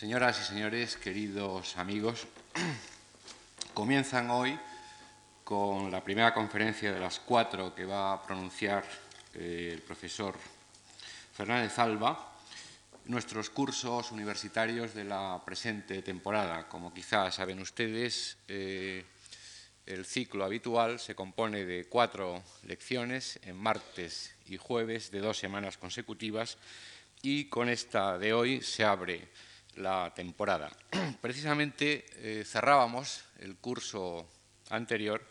Señoras y señores, queridos amigos, comienzan hoy con la primera conferencia de las cuatro que va a pronunciar eh, el profesor Fernández Alba, nuestros cursos universitarios de la presente temporada. Como quizás saben ustedes, eh, el ciclo habitual se compone de cuatro lecciones en martes y jueves de dos semanas consecutivas y con esta de hoy se abre la temporada. Precisamente eh, cerrábamos el curso anterior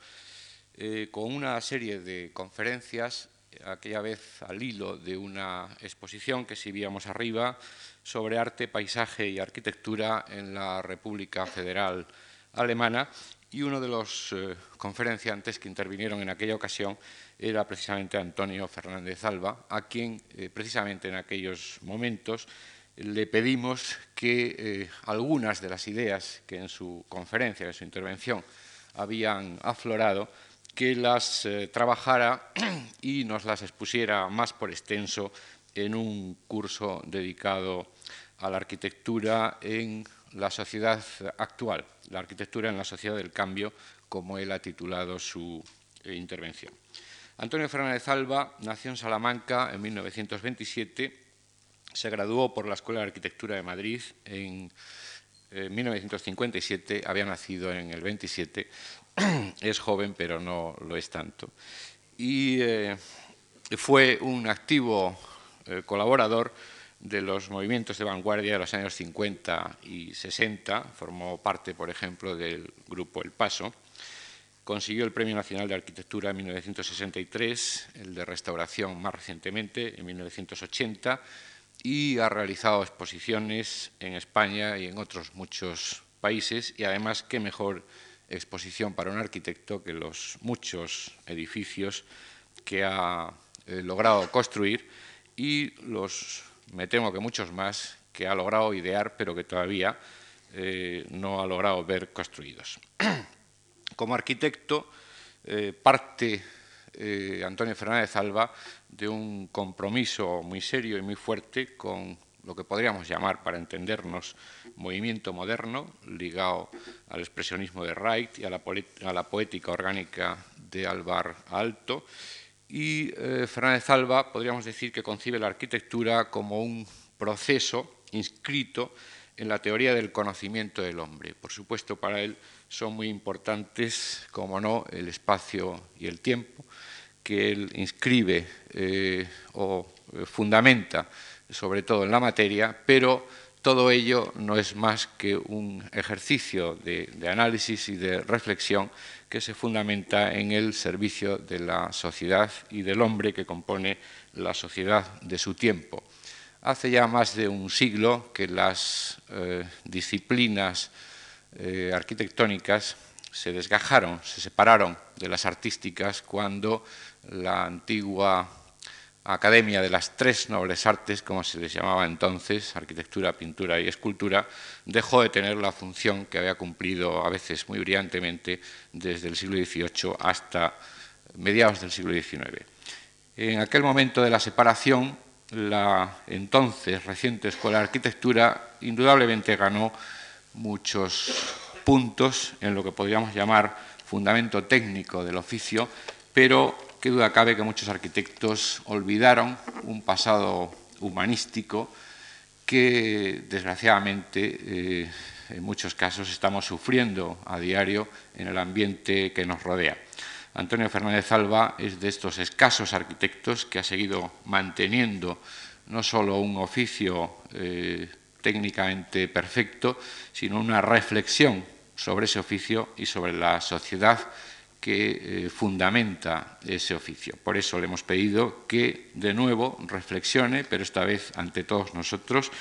eh, con una serie de conferencias, aquella vez al hilo de una exposición que exhibíamos arriba sobre arte, paisaje y arquitectura en la República Federal Alemana y uno de los eh, conferenciantes que intervinieron en aquella ocasión era precisamente Antonio Fernández Alba, a quien precisamente en aquellos momentos le pedimos que eh, algunas de las ideas que en su conferencia, en su intervención, habían aflorado, que las eh, trabajara y nos las expusiera más por extenso en un curso dedicado a la arquitectura en la sociedad actual, la arquitectura en la sociedad del cambio, como él ha titulado su eh, intervención. Antonio Fernández Alba nació en Salamanca en 1927 se graduó por la Escuela de Arquitectura de Madrid en 1957, había nacido en el 27, es joven pero no lo es tanto. Y eh, fue un activo eh, colaborador de los movimientos de vanguardia de los años 50 y 60, formó parte, por ejemplo, del grupo El Paso, consiguió el Premio Nacional de Arquitectura en 1963, el de Restauración más recientemente, en 1980, y ha realizado exposiciones en España y en otros muchos países y además qué mejor exposición para un arquitecto que los muchos edificios que ha eh, logrado construir y los, me temo que muchos más, que ha logrado idear pero que todavía eh, no ha logrado ver construidos. Como arquitecto, eh, parte Antonio Fernández Alba de un compromiso muy serio y muy fuerte con lo que podríamos llamar, para entendernos, movimiento moderno, ligado al expresionismo de Wright y a la, poética orgánica de Alvar Alto. Y eh, Fernández Alba podríamos decir que concibe la arquitectura como un proceso inscrito en la teoría del conocimiento del hombre. Por supuesto, para él son muy importantes, como no, el espacio y el tiempo, que él inscribe eh, o eh, fundamenta, sobre todo en la materia, pero todo ello no es más que un ejercicio de, análisis y de reflexión que se fundamenta en el servicio de la sociedad y del hombre que compone la sociedad de su tiempo. Hace ya más de un siglo que las eh, disciplinas arquitectónicas se desgajaron, se separaron de las artísticas cuando la antigua Academia de las Tres Nobles Artes, como se les llamaba entonces, arquitectura, pintura y escultura, dejó de tener la función que había cumplido a veces muy brillantemente desde el siglo XVIII hasta mediados del siglo XIX. En aquel momento de la separación, la entonces reciente Escuela de Arquitectura indudablemente ganó muchos puntos en lo que podríamos llamar fundamento técnico del oficio, pero qué duda cabe que muchos arquitectos olvidaron un pasado humanístico que desgraciadamente eh, en muchos casos estamos sufriendo a diario en el ambiente que nos rodea. Antonio Fernández Alba es de estos escasos arquitectos que ha seguido manteniendo no solo un oficio eh, técnicamente perfecto, sino una reflexión sobre ese oficio y sobre la sociedad que eh, fundamenta ese oficio. Por eso le hemos pedido que de nuevo reflexione, pero esta vez ante todos nosotros,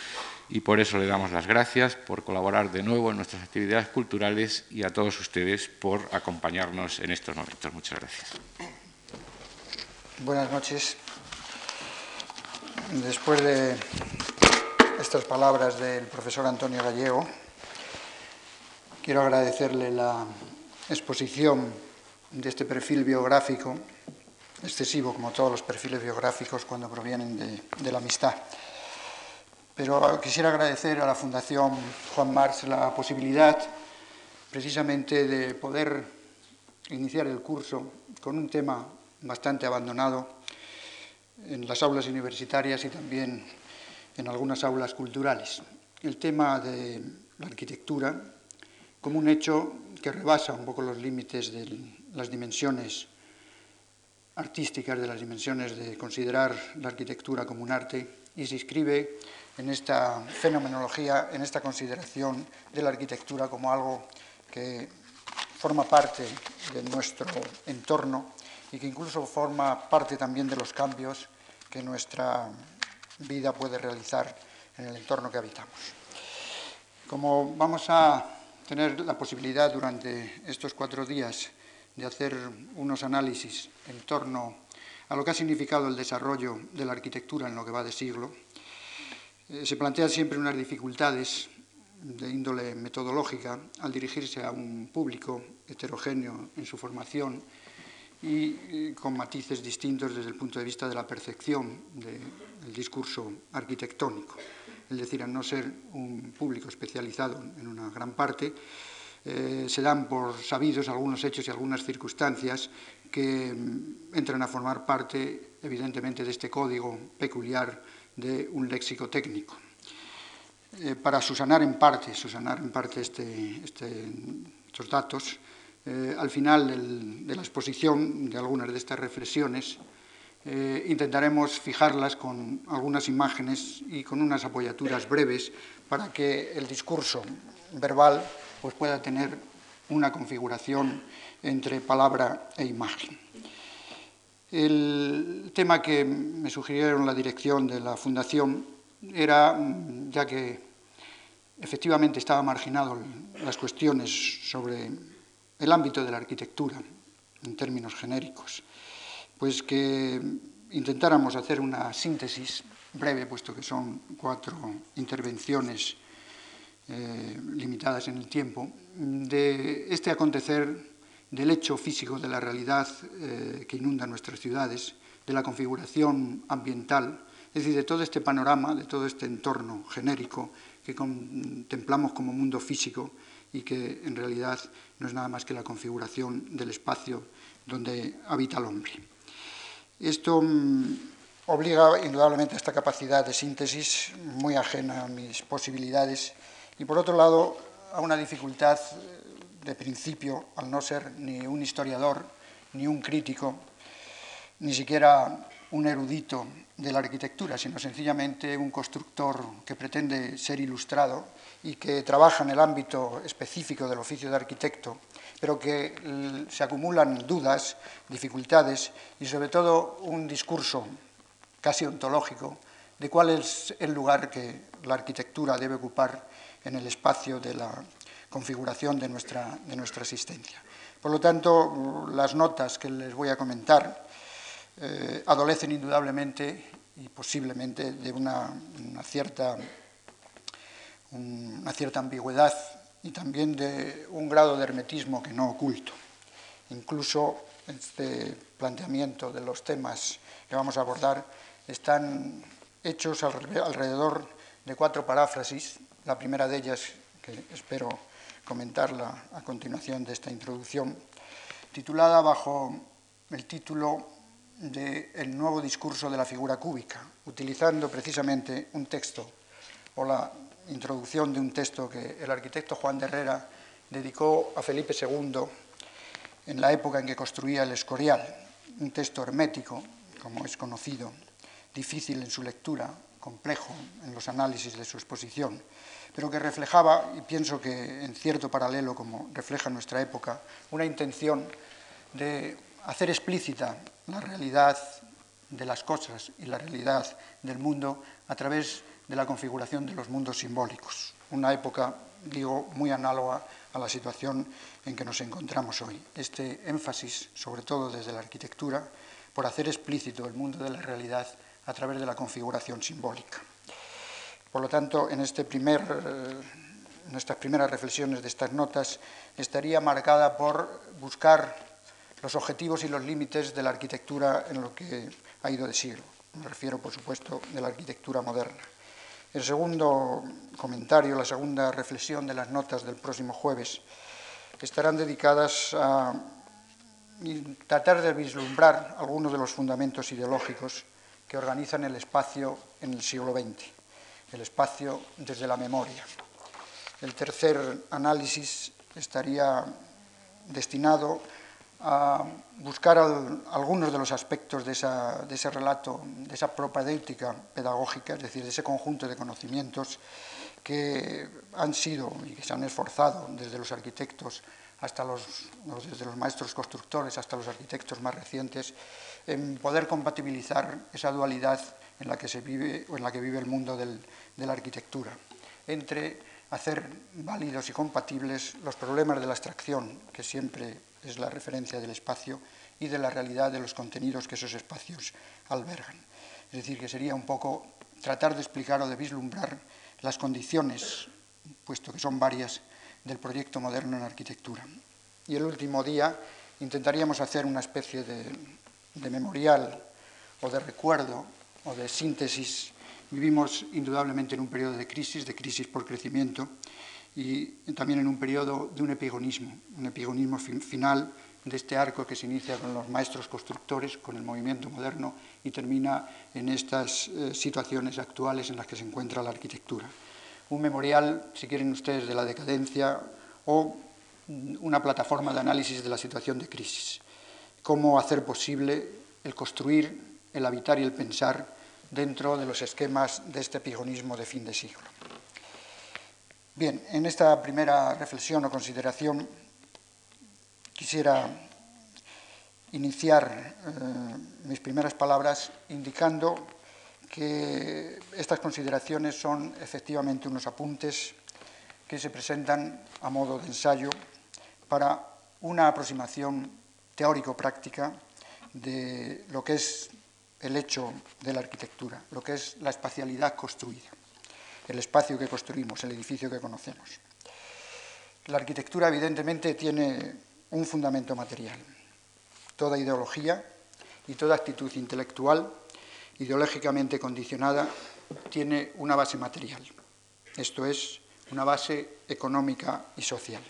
y por eso le damos las gracias por colaborar de nuevo en nuestras actividades culturales y a todos ustedes por acompañarnos en estos momentos. Muchas gracias. Buenas noches. Después de estas palabras del profesor Antonio Gallego, quiero agradecerle la exposición de este perfil biográfico, excesivo como todos los perfiles biográficos cuando provienen de, la amistad. pero quisiera agradecer a la Fundación Juan Marx la posibilidad precisamente de poder iniciar el curso con un tema bastante abandonado en las aulas universitarias y también en algunas aulas culturales. El tema de la arquitectura como un hecho que rebasa un poco los límites de las dimensiones artísticas, de las dimensiones de considerar la arquitectura como un arte y se inscribe en esta fenomenología, en esta consideración de la arquitectura como algo que forma parte de nuestro entorno y que incluso forma parte también de los cambios que nuestra vida puede realizar en el entorno que habitamos. Como vamos a tener la posibilidad durante estos cuatro días de hacer unos análisis en torno a lo que ha significado el desarrollo de la arquitectura en lo que va de siglo, eh, se plantean siempre unas dificultades de índole metodológica al dirigirse a un público heterogéneo en su formación y con matices distintos desde el punto de vista de la percepción del discurso arquitectónico. Es decir, al no ser un público especializado en una gran parte, eh, se dan por sabidos algunos hechos y algunas circunstancias que mm, entran a formar parte, evidentemente, de este código peculiar de un léxico técnico. Eh, para susanar en parte, susanar en parte este, este, estos datos, eh, al final de la exposición de algunas de estas reflexiones, eh, intentaremos fijarlas con algunas imágenes y con unas apoyaturas breves para que el discurso verbal pues, pueda tener una configuración entre palabra e imagen. El tema que me sugirieron la dirección de la Fundación era, ya que efectivamente estaba marginado las cuestiones sobre el ámbito de la arquitectura, en términos genéricos, pues que intentáramos hacer una síntesis breve, puesto que son cuatro intervenciones eh, limitadas en el tiempo, de este acontecer del hecho físico de la realidad eh, que inunda nuestras ciudades, de la configuración ambiental, es decir, de todo este panorama, de todo este entorno genérico que contemplamos como mundo físico y que en realidad no es nada más que la configuración del espacio donde habita el hombre. Esto mm, obliga indudablemente a esta capacidad de síntesis muy ajena a mis posibilidades y por otro lado a una dificultad eh, de principio al no ser ni un historiador ni un crítico, ni siquiera un erudito de la arquitectura, sino sencillamente un constructor que pretende ser ilustrado y que trabaja en el ámbito específico del oficio de arquitecto, pero que se acumulan dudas, dificultades y sobre todo un discurso casi ontológico de cuál es el lugar que la arquitectura debe ocupar en el espacio de la configuración de nuestra, de nuestra existencia. Por lo tanto, las notas que les voy a comentar eh, adolecen indudablemente y posiblemente de una, cierta, una cierta ambigüedad y también de un grado de hermetismo que no oculto. Incluso este planteamiento de los temas que vamos a abordar están hechos alrededor de cuatro paráfrasis. La primera de ellas, que espero comentarla a continuación de esta introducción, titulada bajo el título del nuevo discurso de la figura cúbica, utilizando precisamente un texto o la introducción de un texto que el arquitecto Juan de Herrera dedicó a Felipe II en la época en que construía el Escorial, un texto hermético, como es conocido, difícil en su lectura, complejo en los análisis de su exposición, pero que reflejaba, y pienso que en cierto paralelo como refleja nuestra época, una intención de hacer explícita la realidad de las cosas y la realidad del mundo a través de la configuración de los mundos simbólicos. Una época, digo, muy análoga a la situación en que nos encontramos hoy. Este énfasis, sobre todo desde la arquitectura, por hacer explícito el mundo de la realidad a través de la configuración simbólica. Por lo tanto, en, este primer, eh, en estas primeras reflexiones de estas notas estaría marcada por buscar los objetivos y los límites de la arquitectura en lo que ha ido de siglo. Me refiero, por supuesto, de la arquitectura moderna. El segundo comentario, la segunda reflexión de las notas del próximo jueves estarán dedicadas a tratar de vislumbrar algunos de los fundamentos ideológicos que organizan el espacio en el siglo XX, el espacio desde la memoria. El tercer análisis estaría destinado a buscar algunos de los aspectos de, de, ese relato, de esa propedéutica pedagógica, es decir, de ese conjunto de conocimientos que han sido y que se han esforzado desde los arquitectos hasta los, desde los maestros constructores hasta los arquitectos más recientes, en poder compatibilizar esa dualidad en la que se vive o en la que vive el mundo del, de la arquitectura, entre hacer válidos y compatibles los problemas de la abstracción, que siempre es la referencia del espacio, y de la realidad de los contenidos que esos espacios albergan. Es decir, que sería un poco tratar de explicar o de vislumbrar las condiciones, puesto que son varias, del proyecto moderno en arquitectura. Y el último día intentaríamos hacer una especie de, memorial o de recuerdo o de síntesis. Vivimos indudablemente en un periodo de crisis, de crisis por crecimiento, y también en un periodo de un epigonismo, un epigonismo final de este arco que se inicia con los maestros constructores, con el movimiento moderno y termina en estas eh, situaciones actuales en las que se encuentra la arquitectura un memorial, si quieren ustedes, de la decadencia o una plataforma de análisis de la situación de crisis. Cómo hacer posible el construir, el habitar y el pensar dentro de los esquemas de este pigonismo de fin de siglo. Bien, en esta primera reflexión o consideración quisiera iniciar eh, mis primeras palabras indicando que estas consideraciones son efectivamente unos apuntes que se presentan a modo de ensayo para una aproximación teórico-práctica de lo que es el hecho de la arquitectura, lo que es la espacialidad construida, el espacio que construimos, el edificio que conocemos. La arquitectura evidentemente tiene un fundamento material. Toda ideología y toda actitud intelectual ideológicamente condicionada tiene una base material, esto es, una base económica y social.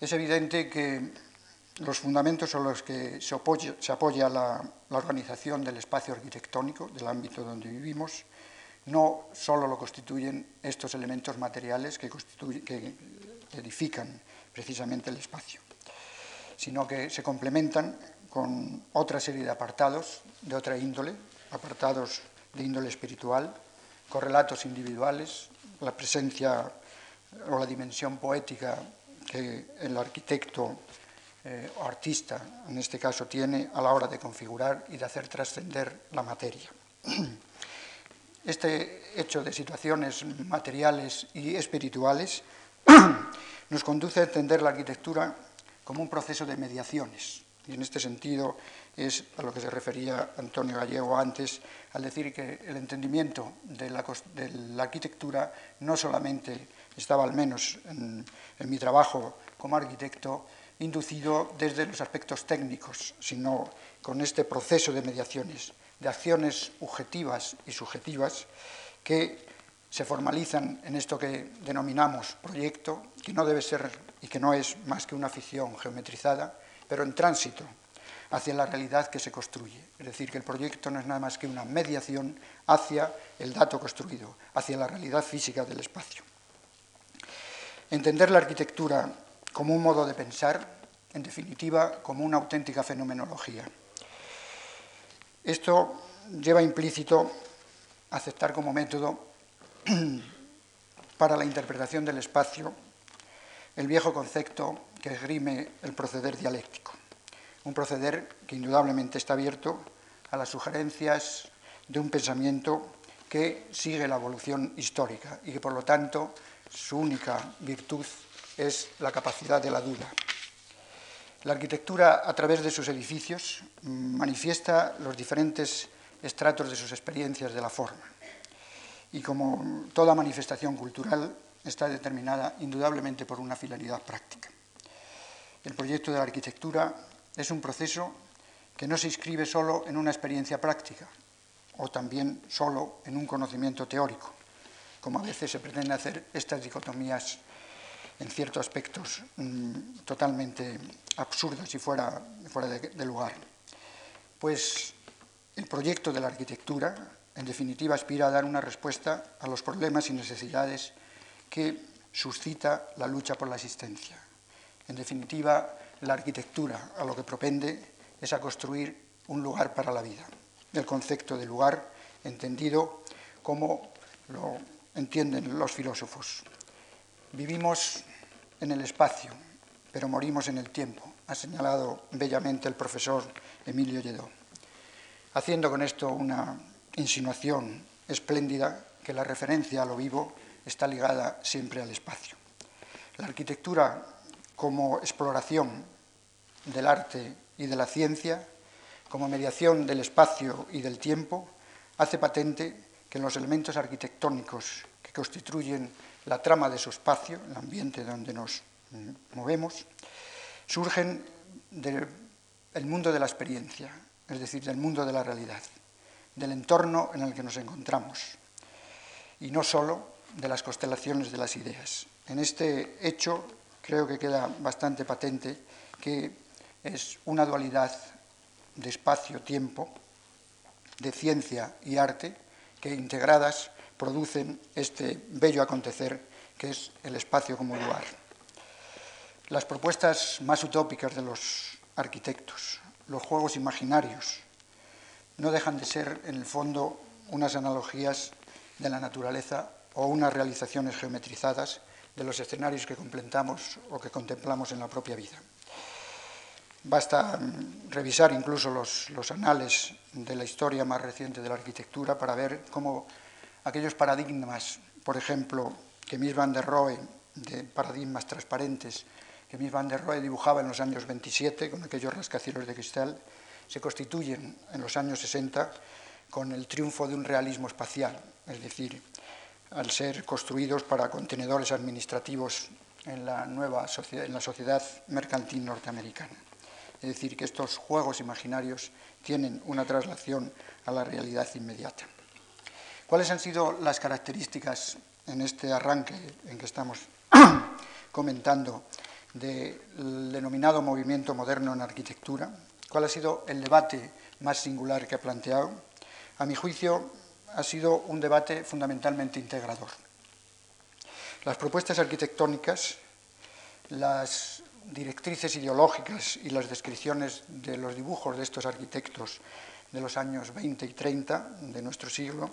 Es evidente que los fundamentos sobre los que se, apoya, la, organización del espacio arquitectónico, del ámbito donde vivimos, no solo lo constituyen estos elementos materiales que, edifican precisamente el espacio, sino que se complementan con otra serie de apartados de otra índole, apartados de índole espiritual, correlatos individuales, la presencia o la dimensión poética que el arquitecto eh, o artista, en este caso, tiene a la hora de configurar y de hacer trascender la materia. Este hecho de situaciones materiales y espirituales nos conduce a entender la arquitectura como un proceso de mediaciones, y en este sentido es a lo que se refería Antonio Gallego antes, al decir que el entendimiento de la, arquitectura no solamente estaba, al menos en, mi trabajo como arquitecto, inducido desde los aspectos técnicos, sino con este proceso de mediaciones, de acciones objetivas y subjetivas que se formalizan en esto que denominamos proyecto, que no debe ser y que no es más que una ficción geometrizada, pero en tránsito hacia la realidad que se construye. Es decir, que el proyecto no es nada más que una mediación hacia el dato construido, hacia la realidad física del espacio. Entender la arquitectura como un modo de pensar, en definitiva, como una auténtica fenomenología. Esto lleva implícito aceptar como método para la interpretación del espacio el viejo concepto que esgrime el proceder dialéctico. Un proceder que indudablemente está abierto a las sugerencias de un pensamiento que sigue la evolución histórica y que por lo tanto su única virtud es la capacidad de la duda. La arquitectura a través de sus edificios manifiesta los diferentes estratos de sus experiencias de la forma y como toda manifestación cultural está determinada indudablemente por una finalidad práctica. El proyecto de la arquitectura es un proceso que no se inscribe solo en una experiencia práctica, o también solo en un conocimiento teórico, como a veces se pretende hacer estas dicotomías en ciertos aspectos mm, totalmente absurdos y fuera, fuera de lugar. Pues el proyecto de la arquitectura, en definitiva, aspira a dar una respuesta a los problemas y necesidades que suscita la lucha por la existencia. En definitiva, la arquitectura a lo que propende es a construir un lugar para la vida. El concepto de lugar entendido como lo entienden los filósofos. Vivimos en el espacio, pero morimos en el tiempo, ha señalado bellamente el profesor Emilio Lledó, haciendo con esto una insinuación espléndida que la referencia a lo vivo está ligada siempre al espacio. La arquitectura como exploración del arte y de la ciencia, como mediación del espacio y del tiempo, hace patente que los elementos arquitectónicos que constituyen la trama de su espacio, el ambiente donde nos mm, movemos, surgen del mundo de la experiencia, es decir, del mundo de la realidad, del entorno en el que nos encontramos, y no sólo de las constelaciones de las ideas. En este hecho creo que queda bastante patente que es una dualidad de espacio-tiempo, de ciencia y arte, que integradas producen este bello acontecer que es el espacio como lugar. Las propuestas más utópicas de los arquitectos, los juegos imaginarios, no dejan de ser, en el fondo, unas analogías de la naturaleza o unas realizaciones geometrizadas de los escenarios que contemplamos o que contemplamos en la propia vida. Basta mm, revisar incluso los, los, anales de la historia más reciente de la arquitectura para ver cómo aquellos paradigmas, por ejemplo, que Mies van der Rohe, de paradigmas transparentes, que Mies van der Rohe dibujaba en los años 27 con aquellos rascacielos de cristal, se constituyen en los años 60 con el triunfo de un realismo espacial, es decir, al ser construidos para contenedores administrativos en la nueva sociedad, en la sociedad mercantil norteamericana. Es decir, que estos juegos imaginarios tienen una traslación a la realidad inmediata. ¿Cuáles han sido las características en este arranque en que estamos comentando del denominado movimiento moderno en arquitectura? ¿Cuál ha sido el debate más singular que ha planteado? A mi juicio, ha sido un debate fundamentalmente integrador. Las propuestas arquitectónicas, las directrices ideológicas y las descripciones de los dibujos de estos arquitectos de los años 20 y 30 de nuestro siglo,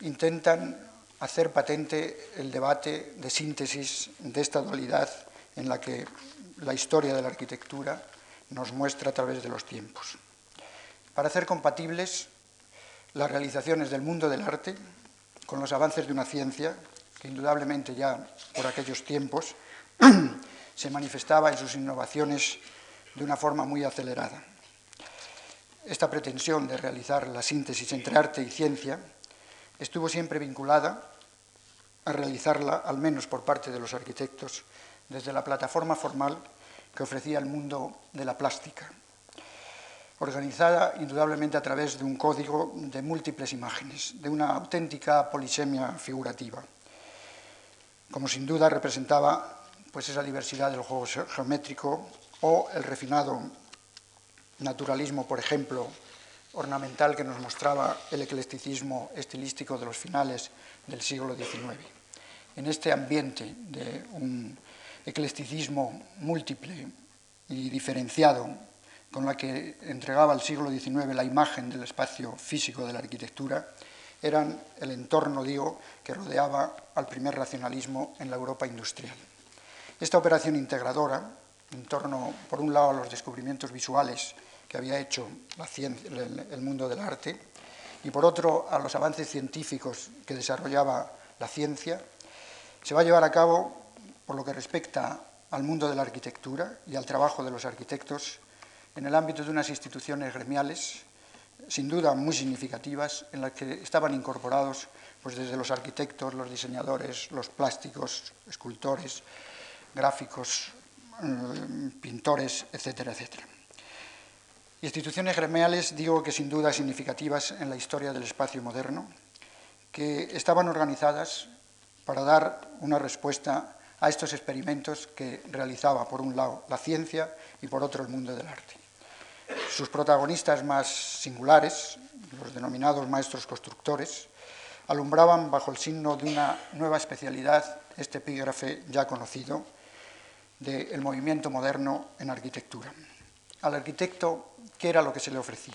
intentan hacer patente el debate de síntesis de esta dualidad en la que la historia de la arquitectura nos muestra a través de los tiempos. Para hacer compatibles las realizaciones del mundo del arte con los avances de una ciencia que indudablemente ya por aquellos tiempos se manifestaba en sus innovaciones de una forma muy acelerada. Esta pretensión de realizar la síntesis entre arte y ciencia estuvo siempre vinculada a realizarla, al menos por parte de los arquitectos, desde la plataforma formal que ofrecía el mundo de la plástica, organizada indudablemente a través de un código de múltiples imágenes, de una auténtica polisemia figurativa, como sin duda representaba pues esa diversidad del juego geométrico o el refinado naturalismo, por ejemplo, ornamental que nos mostraba el eclecticismo estilístico de los finales del siglo XIX. En este ambiente de un eclecticismo múltiple y diferenciado con la que entregaba el siglo XIX la imagen del espacio físico de la arquitectura, eran el entorno, digo, que rodeaba al primer racionalismo en la Europa industrial. Esta operación integradora, en torno, por un lado, a los descubrimientos visuales que había hecho el, mundo del arte, y por otro, a los avances científicos que desarrollaba la ciencia, se va a llevar a cabo, por lo que respecta al mundo de la arquitectura y al trabajo de los arquitectos, en el ámbito de unas instituciones gremiales, sin duda muy significativas, en las que estaban incorporados pues, desde los arquitectos, los diseñadores, los plásticos, escultores, gráficos, mm, pintores, etcétera, etcétera. Instituciones gremiales, digo que sin duda significativas en la historia del espacio moderno, que estaban organizadas para dar una respuesta a estos experimentos que realizaba, por un lado, la ciencia y por otro, el mundo del arte. Sus protagonistas más singulares, los denominados maestros constructores, alumbraban bajo el signo de una nueva especialidad este epígrafe ya conocido del movimiento moderno en arquitectura. Al arquitecto, ¿qué era lo que se le ofrecía?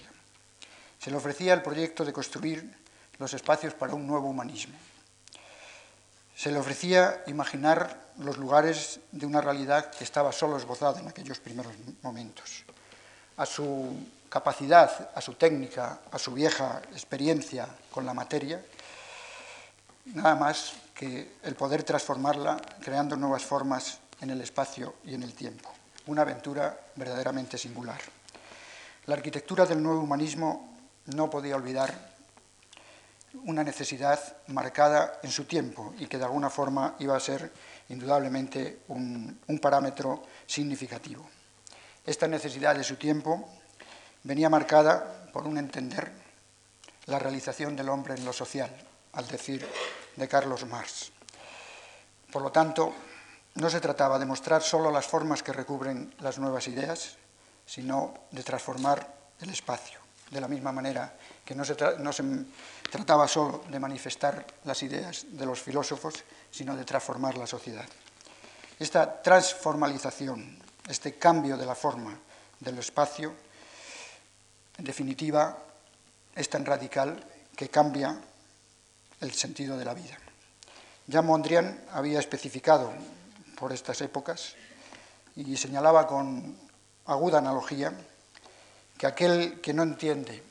Se le ofrecía el proyecto de construir los espacios para un nuevo humanismo. Se le ofrecía imaginar los lugares de una realidad que estaba solo esbozada en aquellos primeros momentos. A su capacidad, a su técnica, a su vieja experiencia con la materia, nada más que el poder transformarla creando nuevas formas en el espacio y en el tiempo. Una aventura verdaderamente singular. La arquitectura del nuevo humanismo no podía olvidar una necesidad marcada en su tiempo y que de alguna forma iba a ser indudablemente un, parámetro significativo. Esta necesidad de su tiempo venía marcada por un entender la realización del hombre en lo social, al decir de Carlos Marx. Por lo tanto, no se trataba de mostrar solo las formas que recubren las nuevas ideas, sino de transformar el espacio, de la misma manera que no se, no se trataba solo de manifestar las ideas de los filósofos, sino de transformar la sociedad. Esta transformalización, este cambio de la forma del espacio, en definitiva, es tan radical que cambia el sentido de la vida. Ya Mondrian había especificado por estas épocas y señalaba con aguda analogía que aquel que no entiende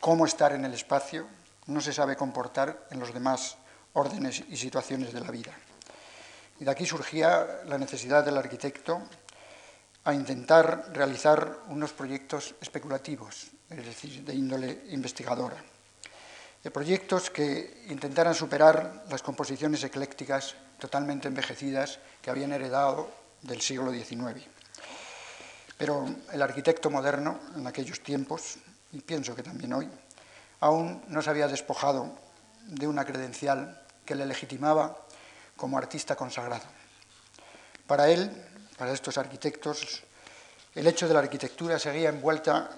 cómo estar en el espacio no se sabe comportar en los demás órdenes y situaciones de la vida. Y de aquí surgía la necesidad del arquitecto a intentar realizar unos proyectos especulativos, es decir, de índole investigadora de proyectos que intentaran superar las composiciones eclécticas totalmente envejecidas que habían heredado del siglo XIX. Pero el arquitecto moderno en aquellos tiempos, y pienso que también hoy, aún no se había despojado de una credencial que le legitimaba como artista consagrado. Para él, para estos arquitectos, el hecho de la arquitectura seguía envuelta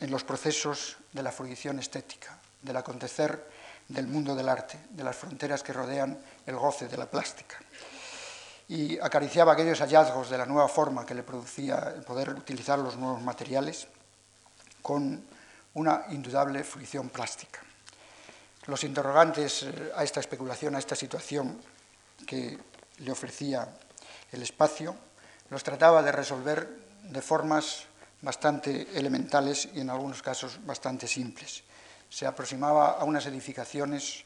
en los procesos de la fruición estética, del acontecer del mundo del arte, de las fronteras que rodean el goce de la plástica. Y acariciaba aquellos hallazgos de la nueva forma que le producía el poder utilizar los nuevos materiales con una indudable fruición plástica. Los interrogantes eh, a esta especulación, a esta situación que le ofrecía el espacio, los trataba de resolver de formas bastante elementales y en algunos casos bastante simples se aproximaba a unas edificaciones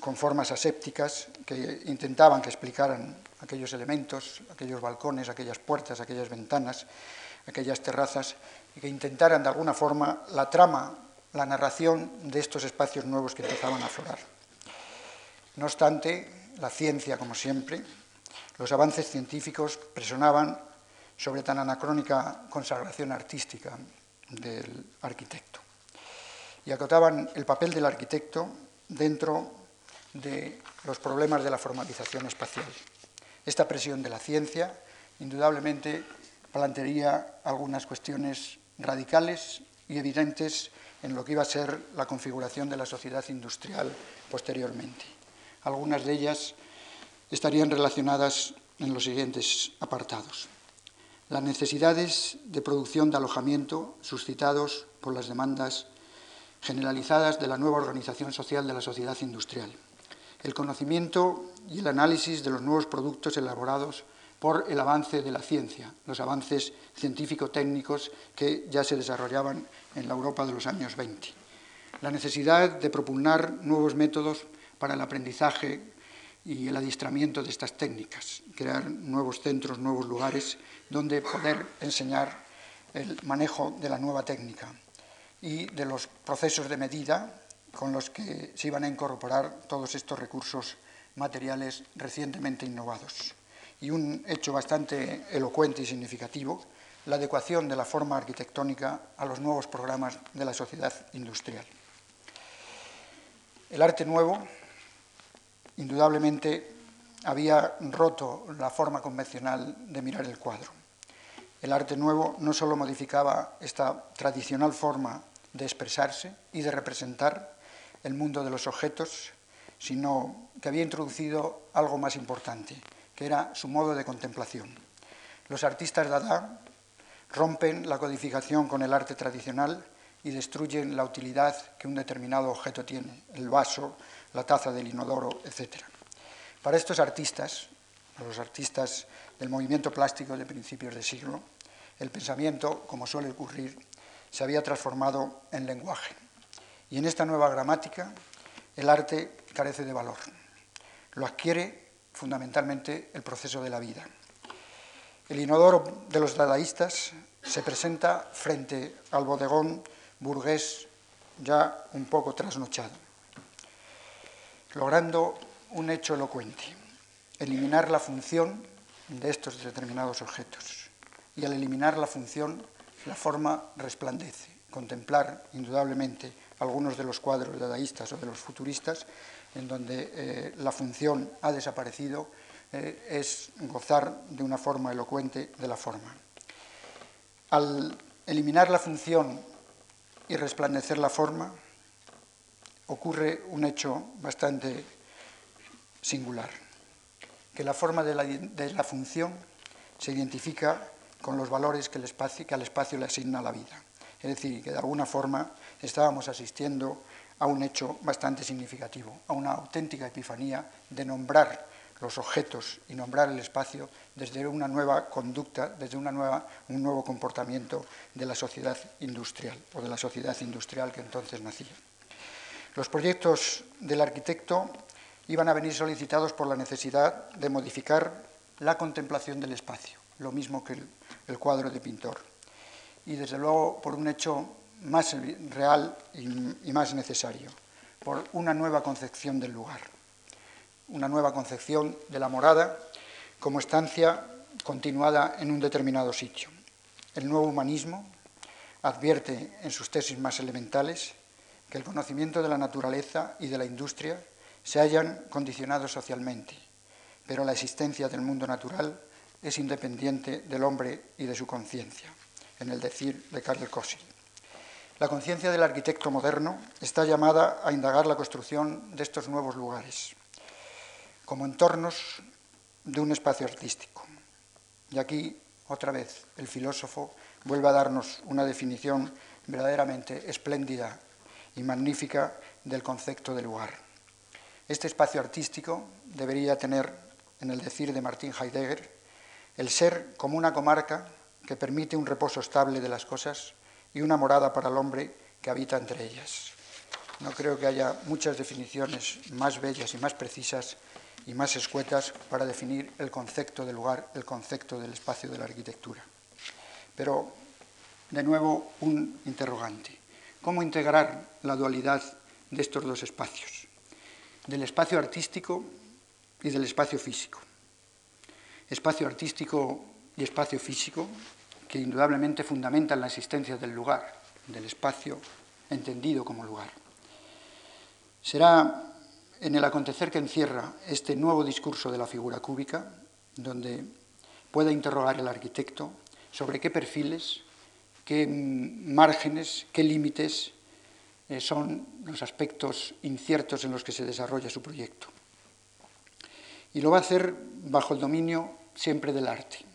con formas asépticas que intentaban que explicaran aquellos elementos, aquellos balcones, aquellas puertas, aquellas ventanas, aquellas terrazas, y que intentaran de alguna forma la trama, la narración de estos espacios nuevos que empezaban a aflorar. No obstante, la ciencia, como siempre, los avances científicos presionaban sobre tan anacrónica consagración artística del arquitecto y acotaban el papel del arquitecto dentro de los problemas de la formalización espacial. Esta presión de la ciencia indudablemente plantearía algunas cuestiones radicales y evidentes en lo que iba a ser la configuración de la sociedad industrial posteriormente. Algunas de ellas estarían relacionadas en los siguientes apartados. Las necesidades de producción de alojamiento suscitados por las demandas generalizadas de la nueva organización social de la sociedad industrial, el conocimiento y el análisis de los nuevos productos elaborados por el avance de la ciencia, los avances científico-técnicos que ya se desarrollaban en la Europa de los años 20. La necesidad de propugnar nuevos métodos para el aprendizaje y el adiestramiento de estas técnicas, crear nuevos centros, nuevos lugares donde poder enseñar el manejo de la nueva técnica y de los procesos de medida con los que se iban a incorporar todos estos recursos materiales recientemente innovados. Y un hecho bastante elocuente y significativo la adecuación de la forma arquitectónica a los nuevos programas de la sociedad industrial. El arte nuevo, indudablemente, había roto la forma convencional de mirar el cuadro. El arte nuevo no solo modificaba esta tradicional forma de expresarse y de representar el mundo de los objetos, sino que había introducido algo más importante, que era su modo de contemplación. Los artistas Dada rompen la codificación con el arte tradicional y destruyen la utilidad que un determinado objeto tiene, el vaso, la taza del inodoro, etc. Para estos artistas, los artistas del movimiento plástico de principios de siglo, el pensamiento, como suele ocurrir, se había transformado en lenguaje. Y en esta nueva gramática, el arte carece de valor. Lo adquiere fundamentalmente el proceso de la vida. El inodoro de los dadaístas se presenta frente al bodegón burgués ya un poco trasnochado, logrando un hecho elocuente, eliminar la función de estos determinados objetos. Y al eliminar la función, la forma resplandece. Contemplar, indudablemente, algunos de los cuadros dadaístas o de los futuristas, en donde eh, la función ha desaparecido, eh, es gozar de una forma elocuente de la forma. Al eliminar la función y resplandecer la forma, ocurre un hecho bastante singular, que la forma de la, de la función se identifica con los valores que, el espacio, que al espacio le asigna la vida. Es decir, que de alguna forma estábamos asistiendo a un hecho bastante significativo, a una auténtica epifanía de nombrar los objetos y nombrar el espacio desde una nueva conducta, desde una nueva, un nuevo comportamiento de la sociedad industrial o de la sociedad industrial que entonces nacía. Los proyectos del arquitecto iban a venir solicitados por la necesidad de modificar la contemplación del espacio, lo mismo que el, cuadro de pintor, y desde luego por un hecho más real y más necesario, por una nueva concepción del lugar una nueva concepción de la morada como estancia continuada en un determinado sitio. El nuevo humanismo advierte en sus tesis más elementales que el conocimiento de la naturaleza y de la industria se hayan condicionado socialmente, pero la existencia del mundo natural es independiente del hombre y de su conciencia, en el decir de Karl Kossi. La conciencia del arquitecto moderno está llamada a indagar la construcción de estos nuevos lugares, como entornos de un espacio artístico. Y aquí, otra vez, el filósofo vuelve a darnos una definición verdaderamente espléndida y magnífica del concepto de lugar. Este espacio artístico debería tener, en el decir de Martín Heidegger, el ser como una comarca que permite un reposo estable de las cosas y una morada para el hombre que habita entre ellas. No creo que haya muchas definiciones más bellas y más precisas y más escuetas para definir el concepto del lugar, el concepto del espacio de la arquitectura. Pero, de nuevo, un interrogante. ¿Cómo integrar la dualidad de estos dos espacios? Del espacio artístico y del espacio físico. Espacio artístico y espacio físico que indudablemente fundamentan la existencia del lugar, del espacio entendido como lugar. Será en el acontecer que encierra este nuevo discurso de la figura cúbica, donde pueda interrogar el arquitecto sobre qué perfiles, qué márgenes, qué límites eh, son los aspectos inciertos en los que se desarrolla su proyecto. Y lo va a hacer bajo el dominio siempre del arte,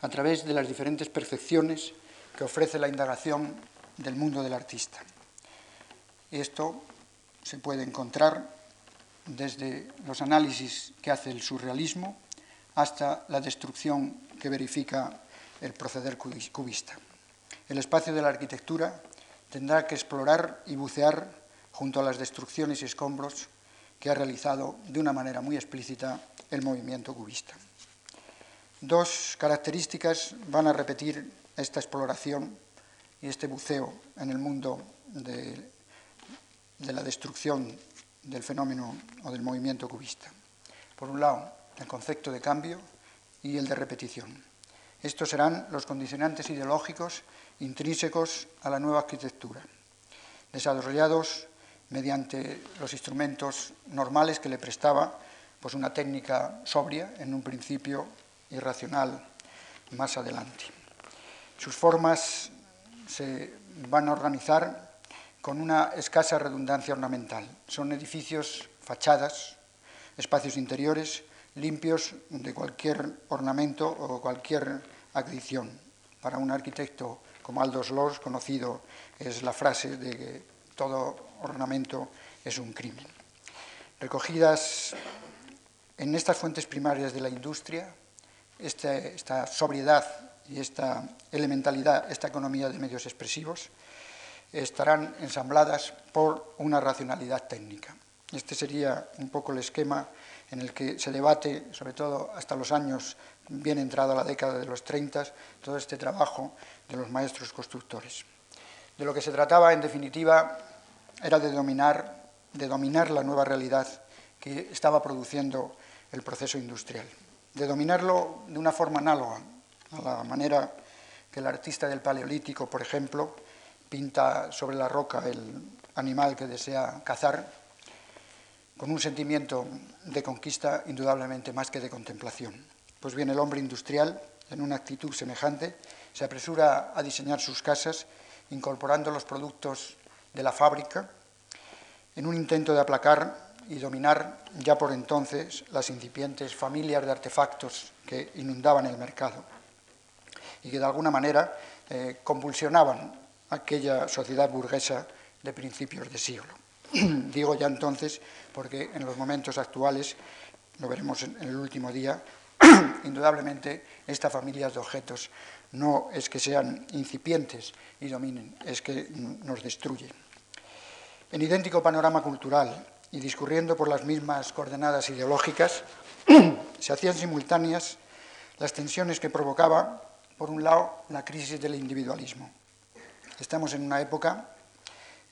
a través de las diferentes percepciones que ofrece la indagación del mundo del artista. Esto se puede encontrar desde los análisis que hace el surrealismo hasta la destrucción que verifica el proceder cubista. El espacio de la arquitectura tendrá que explorar y bucear junto a las destrucciones y escombros que ha realizado de una manera muy explícita el movimiento cubista. Dos características van a repetir esta exploración y este buceo en el mundo de, de la destrucción del fenómeno o del movimiento cubista. Por un lado, el concepto de cambio y el de repetición. Estos serán los condicionantes ideológicos intrínsecos a la nueva arquitectura, desarrollados mediante los instrumentos normales que le prestaba pues una técnica sobria en un principio y racional más adelante. Sus formas se van a organizar con una escasa redundancia ornamental. Son edificios, fachadas, espacios interiores limpios de cualquier ornamento o cualquier adición. Para un arquitecto como Aldous Loos, conocido es la frase de que todo ornamento es un crimen. Recogidas en estas fuentes primarias de la industria, este, esta, sobriedad y esta elementalidad, esta economía de medios expresivos, estarán ensambladas por una racionalidad técnica. Este sería un poco el esquema en el que se debate, sobre todo hasta los años bien entrada la década de los 30, todo este trabajo de los maestros constructores. De lo que se trataba, en definitiva, era de dominar, de dominar la nueva realidad que estaba produciendo el proceso industrial, de dominarlo de una forma análoga a la manera que el artista del Paleolítico, por ejemplo, pinta sobre la roca el animal que desea cazar, con un sentimiento de conquista indudablemente más que de contemplación. Pues bien, el hombre industrial, en una actitud semejante, se apresura a diseñar sus casas incorporando los productos de la fábrica en un intento de aplacar y dominar ya por entonces las incipientes familias de artefactos que inundaban el mercado y que de alguna manera eh, convulsionaban aquella sociedad burguesa de principios de siglo. Digo ya entonces porque en los momentos actuales, lo veremos en el último día, indudablemente esta familia de objetos no es que sean incipientes y dominen, es que nos destruyen. En idéntico panorama cultural y discurriendo por las mismas coordenadas ideológicas, se hacían simultáneas las tensiones que provocaba, por un lado, la crisis del individualismo. Estamos en una época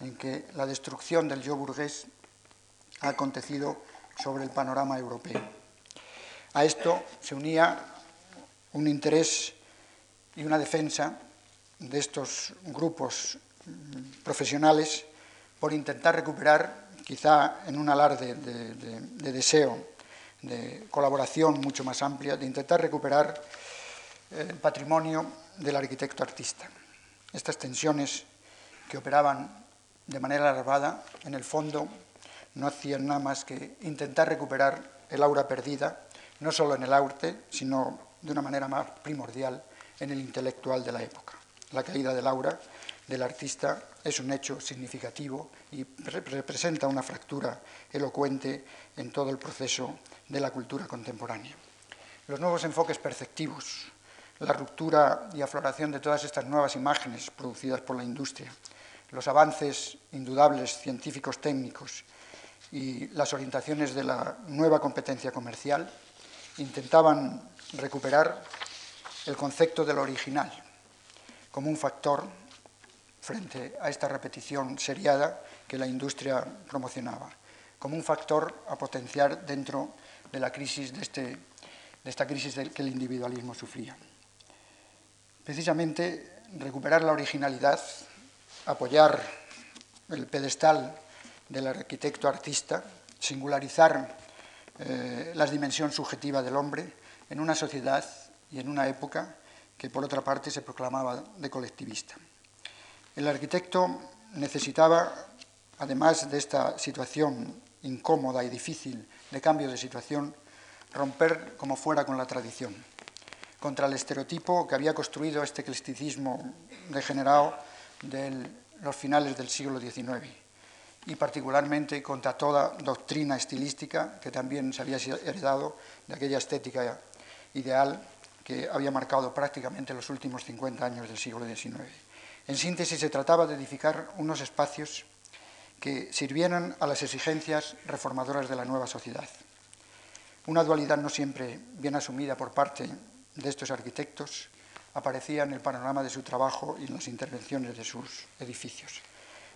en que la destrucción del yo burgués ha acontecido sobre el panorama europeo. A esto se unía un interés y una defensa de estos grupos profesionales por intentar recuperar, quizá en un alarde de, deseo, de colaboración mucho más amplia, de intentar recuperar el patrimonio del arquitecto artista. Estas tensiones que operaban de manera alarmada, en el fondo no hacían nada más que intentar recuperar el aura perdida, no solo en el arte, sino de una manera más primordial en el intelectual de la época. La caída del aura del artista es un hecho significativo y representa una fractura elocuente en todo el proceso de la cultura contemporánea. Los nuevos enfoques perceptivos, la ruptura y afloración de todas estas nuevas imágenes producidas por la industria, los avances indudables científicos técnicos y las orientaciones de la nueva competencia comercial intentaban recuperar el concepto de lo original como un factor frente a esta repetición seriada que la industria promocionaba, como un factor a potenciar dentro de la crisis de, este, de esta crisis que el individualismo sufría. Precisamente recuperar la originalidad, apoyar el pedestal del arquitecto artista, singularizar eh, la dimensión subjetiva del hombre en una sociedad y en una época que por otra parte se proclamaba de colectivista. El arquitecto necesitaba, además de esta situación incómoda y difícil de cambio de situación, romper como fuera con la tradición, contra el estereotipo que había construido este eclecticismo degenerado de los finales del siglo XIX y particularmente contra toda doctrina estilística que también se había heredado de aquella estética ideal que había marcado prácticamente los últimos 50 años del siglo XIX. En síntesis, se trataba de edificar unos espacios que sirvieran a las exigencias reformadoras de la nueva sociedad. Una dualidad no siempre bien asumida por parte de estos arquitectos aparecía en el panorama de su trabajo y en las intervenciones de sus edificios.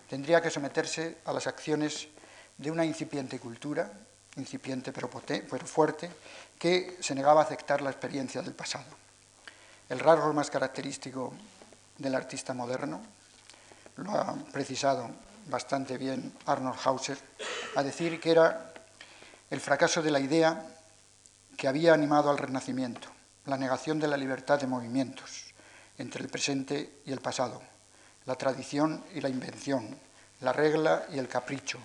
Tendría que someterse a las acciones de una incipiente cultura, incipiente pero, pero fuerte, que se negaba a aceptar la experiencia del pasado. el rasgo más característico del artista moderno, lo ha precisado bastante bien Arnold Hauser, a decir que era el fracaso de la idea que había animado al Renacimiento, la negación de la libertad de movimientos entre el presente y el pasado, la tradición y la invención, la regla y el capricho,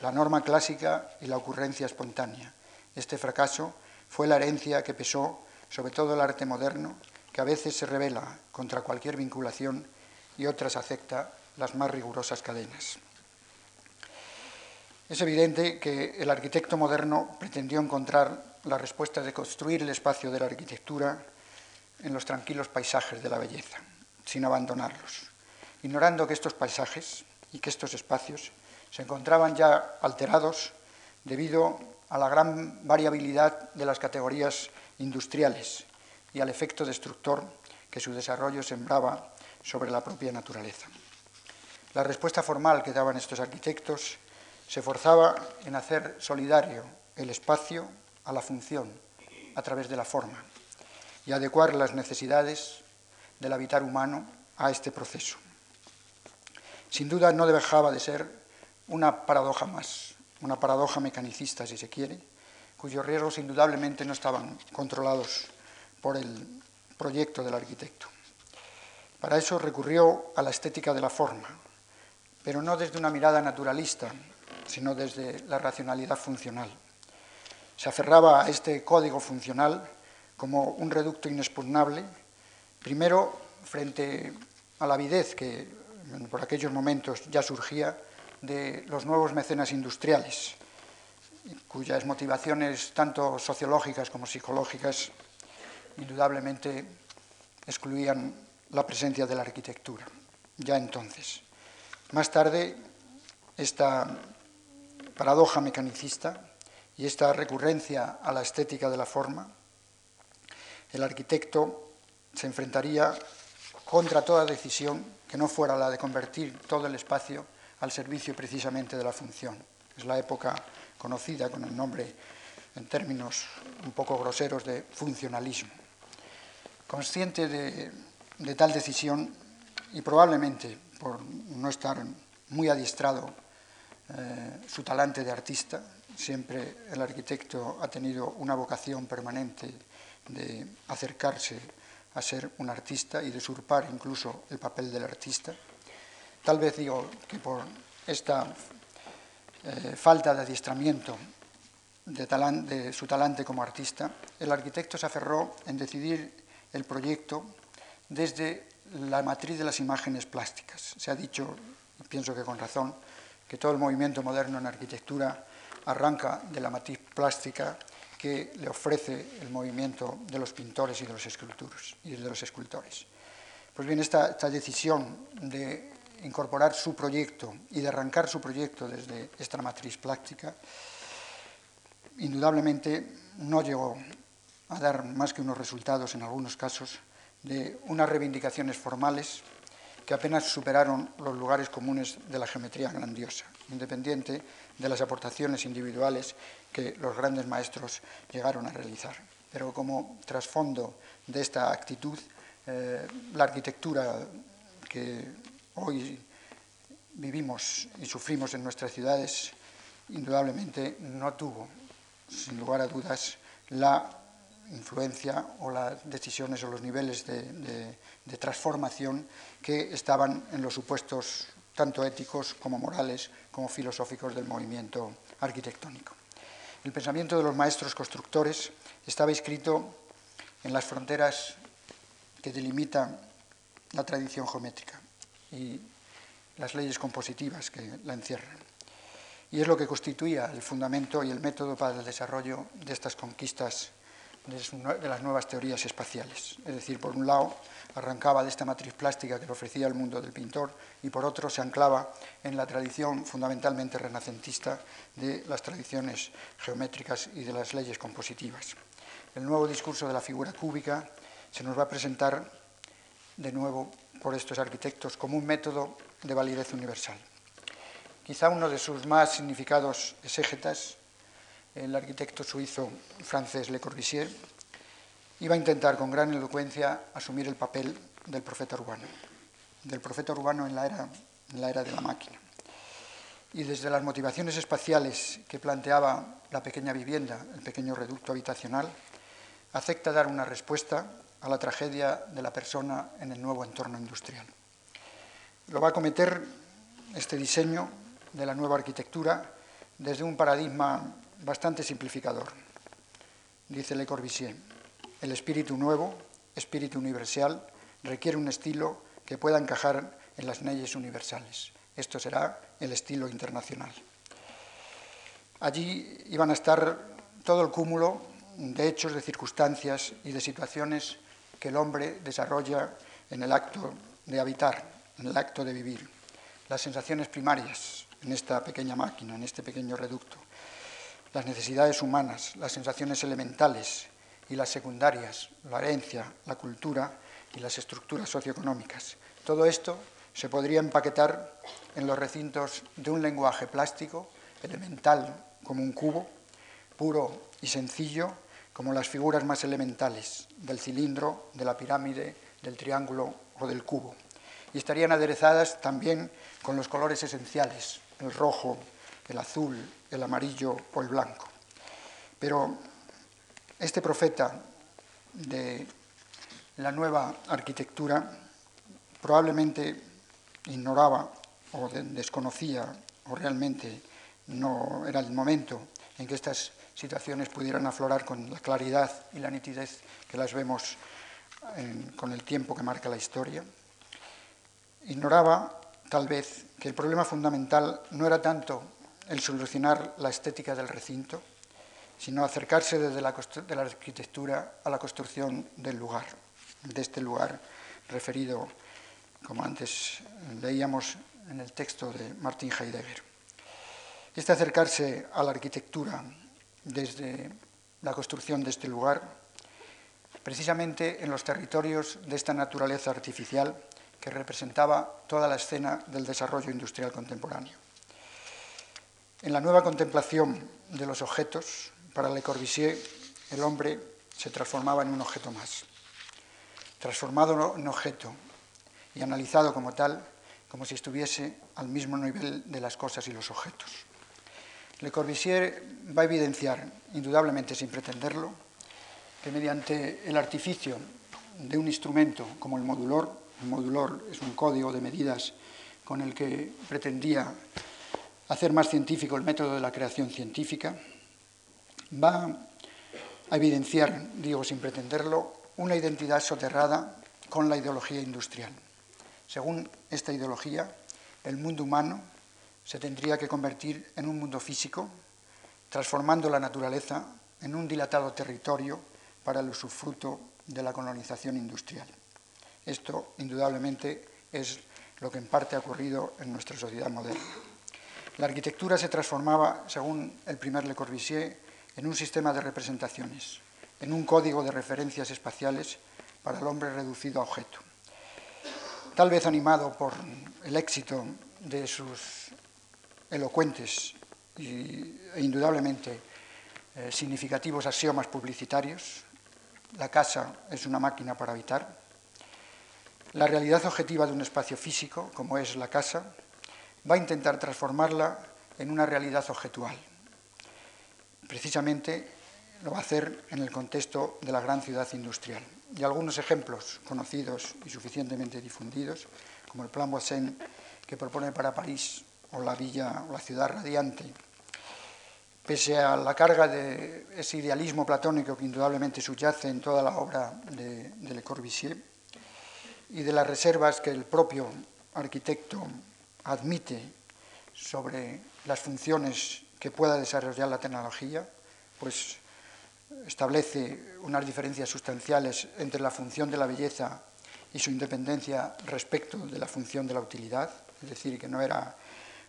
la norma clásica y la ocurrencia espontánea. Este fracaso fue la herencia que pesó sobre todo el arte moderno, que a veces se revela contra cualquier vinculación y otras acepta las más rigurosas cadenas. Es evidente que el arquitecto moderno pretendió encontrar la respuesta de construir el espacio de la arquitectura en los tranquilos paisajes de la belleza, sin abandonarlos, ignorando que estos paisajes y que estos espacios se encontraban ya alterados debido a la gran variabilidad de las categorías industriales y al efecto destructor que su desarrollo sembraba sobre la propia naturaleza. La respuesta formal que daban estos arquitectos se forzaba en hacer solidario el espacio a la función a través de la forma y adecuar las necesidades del habitar humano a este proceso. Sin duda no dejaba de ser una paradoja más, una paradoja mecanicista si se quiere, cuyos riesgos indudablemente no estaban controlados por el proyecto del arquitecto. Para eso recurrió a la estética de la forma, pero no desde una mirada naturalista, sino desde la racionalidad funcional. Se aferraba a este código funcional como un reducto inexpugnable, primero frente a la avidez que por aquellos momentos ya surgía de los nuevos mecenas industriales, cuyas motivaciones tanto sociológicas como psicológicas indudablemente excluían la presencia de la arquitectura, ya entonces. Más tarde, esta paradoja mecanicista y esta recurrencia a la estética de la forma, el arquitecto se enfrentaría contra toda decisión que no fuera la de convertir todo el espacio al servicio precisamente de la función. Es la época conocida con el nombre, en términos un poco groseros, de funcionalismo. Consciente de, tal decisión y probablemente por no estar muy adiestrado eh, su talante de artista. Siempre el arquitecto ha tenido una vocación permanente de acercarse a ser un artista y de usurpar incluso el papel del artista. Tal vez digo que por esta eh, falta de adiestramiento de, de su talante como artista, el arquitecto se aferró en decidir el proyecto desde la matriz de las imágenes plásticas. Se ha dicho, y pienso que con razón, que todo el movimiento moderno en arquitectura arranca de la matriz plástica que le ofrece el movimiento de los pintores y de los escultores. Y de los escultores. Pues bien, esta, esta decisión de incorporar su proyecto y de arrancar su proyecto desde esta matriz plástica, indudablemente no llegó a dar más que unos resultados en algunos casos de unas reivindicaciones formales que apenas superaron los lugares comunes de la geometría grandiosa, independiente de las aportaciones individuales que los grandes maestros llegaron a realizar. Pero como trasfondo de esta actitud, eh, la arquitectura que hoy vivimos y sufrimos en nuestras ciudades, indudablemente no tuvo, sin lugar a dudas, la influencia o las decisiones o los niveles de, transformación que estaban en los supuestos tanto éticos como morales como filosóficos del movimiento arquitectónico. El pensamiento de los maestros constructores estaba inscrito en las fronteras que delimitan la tradición geométrica y las leyes compositivas que la encierran. Y es lo que constituía el fundamento y el método para el desarrollo de estas conquistas de las nuevas teorías espaciales. Es decir, por un lado, arrancaba de esta matriz plástica que le ofrecía el mundo del pintor y por otro se anclaba en la tradición fundamentalmente renacentista de las tradiciones geométricas y de las leyes compositivas. El nuevo discurso de la figura cúbica se nos va a presentar de nuevo por estos arquitectos como un método de validez universal. Quizá uno de sus más significados exégetas el arquitecto suizo francés Le Corbusier, iba a intentar con gran elocuencia asumir el papel del profeta urbano, del profeta urbano en la era, de la máquina. Y desde las motivaciones espaciales que planteaba la pequeña vivienda, el pequeño reducto habitacional, acepta dar una respuesta a la tragedia de la persona en el nuevo entorno industrial. Lo va a cometer este diseño de la nueva arquitectura desde un paradigma bastante simplificador. Dice Le Corbusier, el espíritu nuevo, espíritu universal, requiere un estilo que pueda encajar en las leyes universales. Esto será el estilo internacional. Allí iban a estar todo el cúmulo de hechos, de circunstancias y de situaciones que el hombre desarrolla en el acto de habitar, en el acto de vivir. Las sensaciones primarias en esta pequeña máquina, en este pequeño reducto. Las necesidades humanas, las sensaciones elementales y las secundarias, la herencia, la cultura y las estructuras socioeconómicas. Todo esto se podría empaquetar en los recintos de un lenguaje plástico, elemental como un cubo, puro y sencillo como las figuras más elementales del cilindro, de la pirámide, del triángulo o del cubo. Y estarían aderezadas también con los colores esenciales, el rojo, el azul, el amarillo o el blanco. Pero este profeta de la nueva arquitectura probablemente ignoraba o desconocía o realmente no era el momento en que estas situaciones pudieran aflorar con la claridad y la nitidez que las vemos con el tiempo que marca la historia. Ignoraba, tal vez, que el problema fundamental no era tanto el solucionar la estética del recinto, sino acercarse desde la, la arquitectura a la construcción del lugar, de este lugar referido, como antes leíamos en el texto de Martin Heidegger. Este acercarse a la arquitectura desde la construcción de este lugar, precisamente en los territorios de esta naturaleza artificial que representaba toda la escena del desarrollo industrial contemporáneo. En la nueva contemplación de los objetos, para Le Corbusier, el hombre se transformaba en un objeto más. Transformado en objeto y analizado como tal, como si estuviese al mismo nivel de las cosas y los objetos. Le Corbusier va a evidenciar, indudablemente sin pretenderlo, que mediante el artificio de un instrumento como el modulor, el modulor es un código de medidas con el que pretendía hacer más científico el método de la creación científica, va a evidenciar, digo sin pretenderlo, una identidad soterrada con la ideología industrial. Según esta ideología, el mundo humano se tendría que convertir en un mundo físico, transformando la naturaleza en un dilatado territorio para el usufruto de la colonización industrial. Esto, indudablemente, es lo que en parte ha ocurrido en nuestra sociedad moderna. La arquitectura se transformaba, según el primer Le Corbusier, en un sistema de representaciones, en un código de referencias espaciales para el hombre reducido a objeto. Tal vez animado por el éxito de sus elocuentes e indudablemente eh, significativos axiomas publicitarios. La casa es una máquina para habitar. La realidad objetiva de un espacio físico, como es la casa, va a intentar transformarla en una realidad objetual. Precisamente lo va a hacer en el contexto de la gran ciudad industrial. Y algunos ejemplos conocidos y suficientemente difundidos, como el Plan Boissin que propone para París o la villa o la ciudad radiante, pese a la carga de ese idealismo platónico que indudablemente subyace en toda la obra de, Le Corbusier y de las reservas que el propio arquitecto admite sobre las funciones que pueda desarrollar la tecnología, pues establece unas diferencias sustanciales entre la función de la belleza y su independencia respecto de la función de la utilidad, es decir, que no era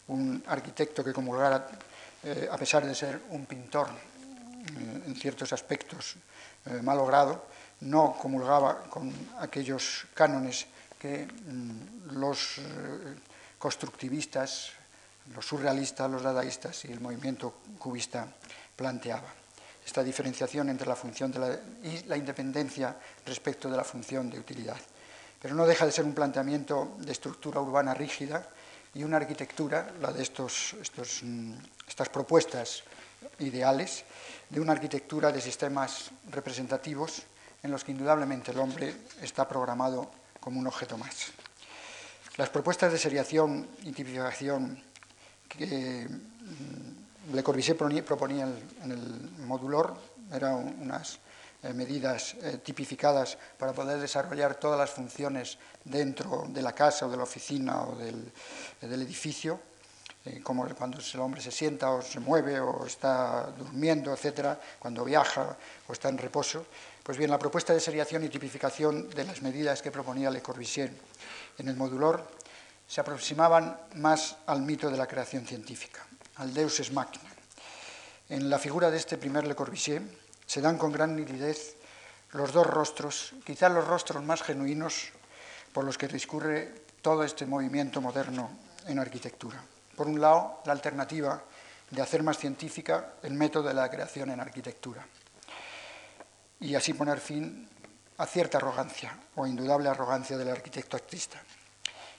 un arquitecto que comulgara, eh, a pesar de ser un pintor eh, en ciertos aspectos eh, malogrado, no comulgaba con aquellos cánones que mm, los constructivistas, los surrealistas, los dadaístas y el movimiento cubista planteaba. esta diferenciación entre la función de la, y la independencia respecto de la función de utilidad. Pero no deja de ser un planteamiento de estructura urbana rígida y una arquitectura, la de estos, mm, estas propuestas ideales, de una arquitectura de sistemas representativos en los que indudablemente el hombre está programado como un objeto más. Las propuestas de seriación y tipificación que mm, Le Corbusier proponía en el modulor eran unas eh, medidas eh, tipificadas para poder desarrollar todas las funciones dentro de la casa o de la oficina o del, edificio, eh, como cuando el hombre se sienta o se mueve o está durmiendo, etcétera, cuando viaja o está en reposo. Pues bien, la propuesta de seriación y tipificación de las medidas que proponía Le Corbusier en el modulor se aproximaban más al mito de la creación científica, al Deus es machina. En la figura de este primer Le Corbusier se dan con gran nitidez los dos rostros, quizá los rostros más genuinos por los que discurre todo este movimiento moderno en arquitectura. Por un lado, la alternativa de hacer más científica el método de la creación en arquitectura y así poner fin a cierta arrogancia o indudable arrogancia del arquitecto artista,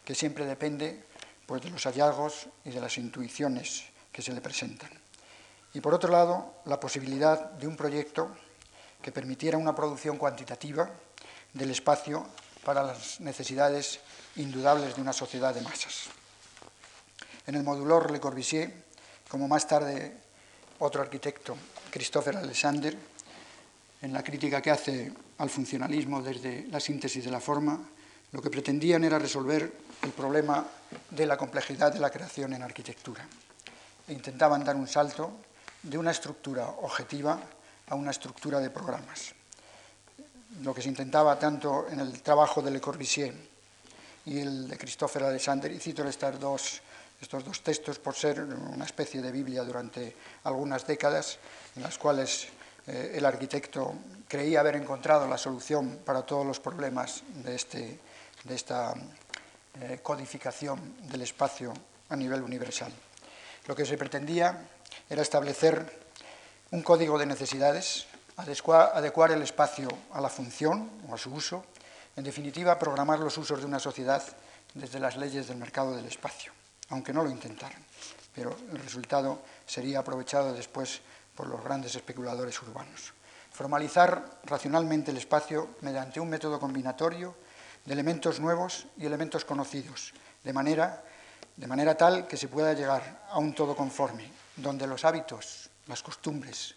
que siempre depende pues, de los hallazgos y de las intuiciones que se le presentan. Y por otro lado, la posibilidad de un proyecto que permitiera una producción cuantitativa del espacio para las necesidades indudables de una sociedad de masas. En el modulor Le Corbusier, como más tarde otro arquitecto, Christopher Alexander, en la crítica que hace al funcionalismo desde la síntesis de la forma, lo que pretendían era resolver el problema de la complejidad de la creación en arquitectura. E intentaban dar un salto de una estructura objetiva a una estructura de programas. Lo que se intentaba tanto en el trabajo de Le Corbusier y el de Christopher Alexander, y cito estos dos, estos dos textos por ser una especie de Biblia durante algunas décadas, en las cuales eh, el arquitecto creía haber encontrado la solución para todos los problemas de, este, de esta eh, codificación del espacio a nivel universal. Lo que se pretendía era establecer un código de necesidades, adecuar el espacio a la función o a su uso, en definitiva, programar los usos de una sociedad desde las leyes del mercado del espacio, aunque no lo intentaran, pero el resultado sería aprovechado después por los grandes especuladores urbanos. Formalizar racionalmente el espacio mediante un método combinatorio de elementos nuevos y elementos conocidos, de manera, de manera tal que se pueda llegar a un todo conforme, donde los hábitos, las costumbres,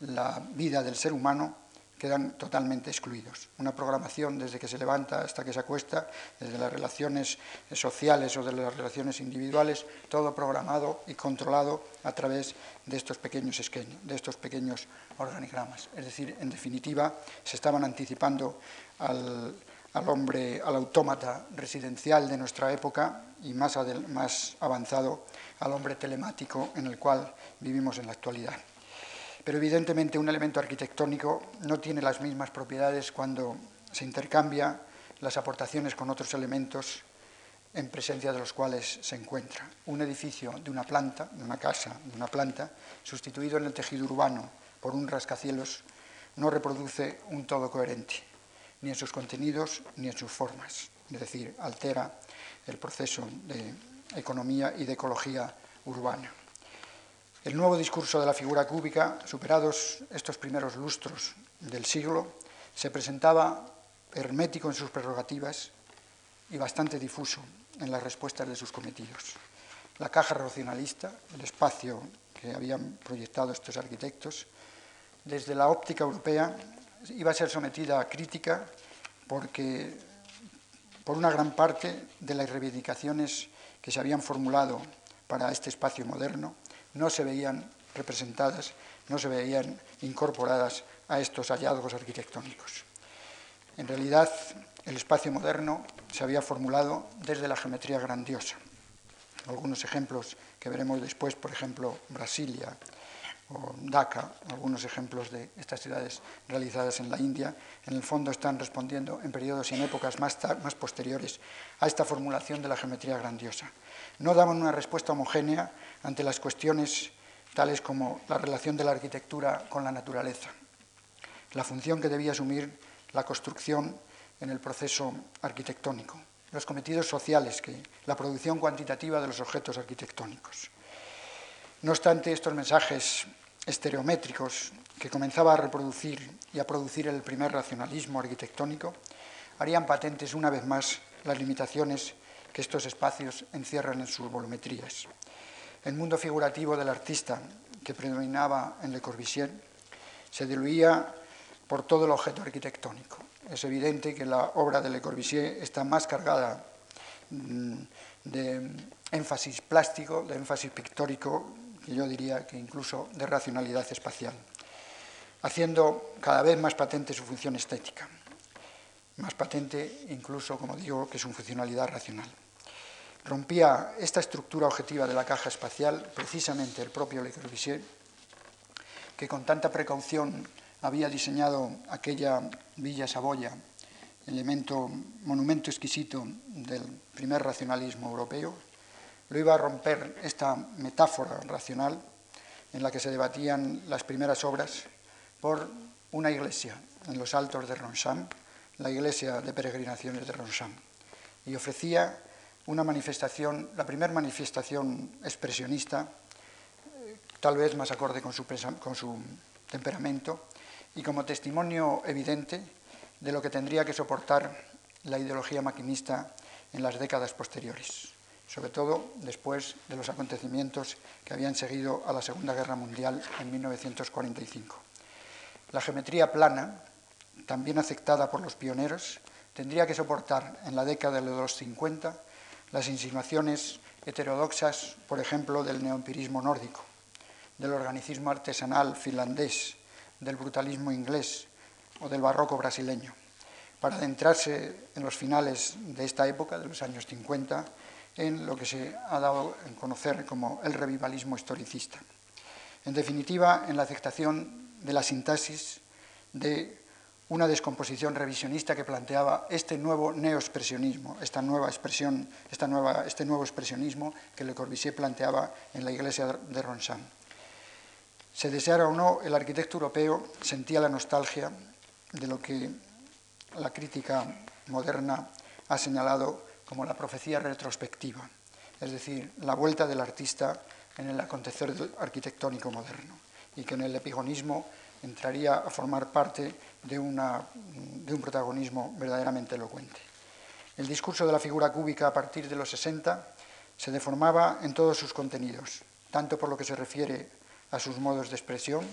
la vida del ser humano quedan totalmente excluidos. Una programación desde que se levanta hasta que se acuesta, desde las relaciones sociales o de las relaciones individuales, todo programado y controlado a través de estos pequeños esquemas, de estos pequeños organigramas. Es decir, en definitiva, se estaban anticipando al, hombre, al autómata residencial de nuestra época y más avanzado al hombre telemático en el cual vivimos en la actualidad. Pero evidentemente un elemento arquitectónico no tiene las mismas propiedades cuando se intercambia las aportaciones con otros elementos en presencia de los cuales se encuentra. Un edificio de una planta, de una casa, de una planta, sustituido en el tejido urbano por un rascacielos, no reproduce un todo coherente ni en sus contenidos ni en sus formas. Es decir, altera el proceso de economía y de ecología urbana. El nuevo discurso de la figura cúbica, superados estos primeros lustros del siglo, se presentaba hermético en sus prerrogativas y bastante difuso en las respuestas de sus cometidos. La caja racionalista, el espacio que habían proyectado estos arquitectos, desde la óptica europea iba a ser sometida a crítica porque por una gran parte de las reivindicaciones que se habían formulado para este espacio moderno no se veían representadas, no se veían incorporadas a estos hallazgos arquitectónicos. En realidad, el espacio moderno se había formulado desde la geometría grandiosa. Algunos ejemplos que veremos después, por ejemplo, Brasilia, o Dhaka, algunos ejemplos de estas ciudades realizadas en la India, en el fondo están respondiendo en periodos y en épocas más, más posteriores a esta formulación de la geometría grandiosa. No daban una respuesta homogénea ante las cuestiones tales como la relación de la arquitectura con la naturaleza, la función que debía asumir la construcción en el proceso arquitectónico, los cometidos sociales, que, la producción cuantitativa de los objetos arquitectónicos. No obstante, estos mensajes estereométricos que comenzaba a reproducir y a producir el primer racionalismo arquitectónico harían patentes una vez más las limitaciones que estos espacios encierran en sus volumetrías. El mundo figurativo del artista que predominaba en Le Corbusier se diluía por todo el objeto arquitectónico. Es evidente que la obra de Le Corbusier está más cargada mm, de énfasis plástico, de énfasis pictórico, yo diría que incluso de racionalidad espacial, haciendo cada vez más patente su función estética, más patente incluso, como digo, que su funcionalidad racional. Rompía esta estructura objetiva de la caja espacial precisamente el propio Le Corbusier, que con tanta precaución había diseñado aquella Villa Saboya, elemento, monumento exquisito del primer racionalismo europeo, lo iba a romper esta metáfora racional en la que se debatían las primeras obras por una iglesia en los altos de Roncham, la iglesia de peregrinaciones de Roncham, y ofrecía una manifestación, la primera manifestación expresionista, tal vez más acorde con su temperamento, y como testimonio evidente de lo que tendría que soportar la ideología maquinista en las décadas posteriores, sobre todo después de los acontecimientos que habían seguido a la Segunda Guerra Mundial en 1945. La geometría plana, también aceptada por los pioneros, tendría que soportar en la década de los 50 las insinuaciones heterodoxas, por ejemplo, del neoempirismo nórdico, del organicismo artesanal finlandés, del brutalismo inglés o del barroco brasileño, para adentrarse en los finales de esta época, de los años 50, en lo que se ha dado a conocer como el revivalismo historicista. En definitiva, en la aceptación de la sintaxis de una descomposición revisionista que planteaba este nuevo neoexpresionismo, esta nueva expresión, esta nueva, este nuevo expresionismo que Le Corbusier planteaba en la iglesia de Roncham. Se deseara o no, el arquitecto europeo sentía la nostalgia de lo que la crítica moderna ha señalado como la profecía retrospectiva, es decir, la vuelta del artista en el acontecer arquitectónico moderno, y que en el epigonismo entraría a formar parte de, de un protagonismo verdaderamente elocuente. El discurso de la figura cúbica a partir de los 60 se deformaba en todos sus contenidos, tanto por lo que se refiere a sus modos de expresión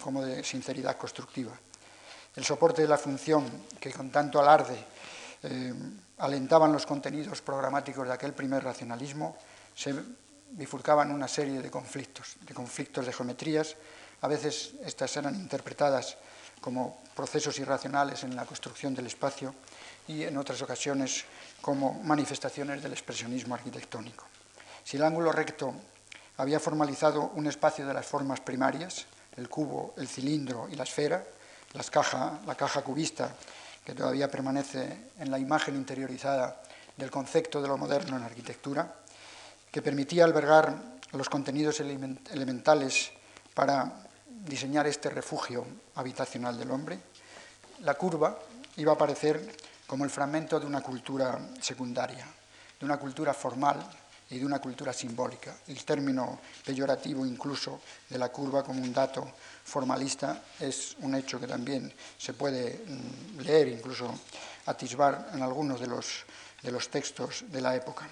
como de sinceridad constructiva. El soporte de la función que con tanto alarde eh, alentaban los contenidos programáticos de aquel primer racionalismo se bifurcaban una serie de conflictos, de conflictos de geometrías. A veces estas eran interpretadas como procesos irracionales en la construcción del espacio y en otras ocasiones como manifestaciones del expresionismo arquitectónico. Si el ángulo recto había formalizado un espacio de las formas primarias, el cubo, el cilindro y la esfera, las caja, la caja cubista, que todavía permanece en la imagen interiorizada del concepto de lo moderno en arquitectura, que permitía albergar los contenidos elementales para diseñar este refugio habitacional del hombre, la curva iba a aparecer como el fragmento de una cultura secundaria, de una cultura formal y de una cultura simbólica. El término peyorativo incluso de la curva como un dato formalista es un hecho que también se puede mm, leer, incluso atisbar en algunos de los, de los textos de la época.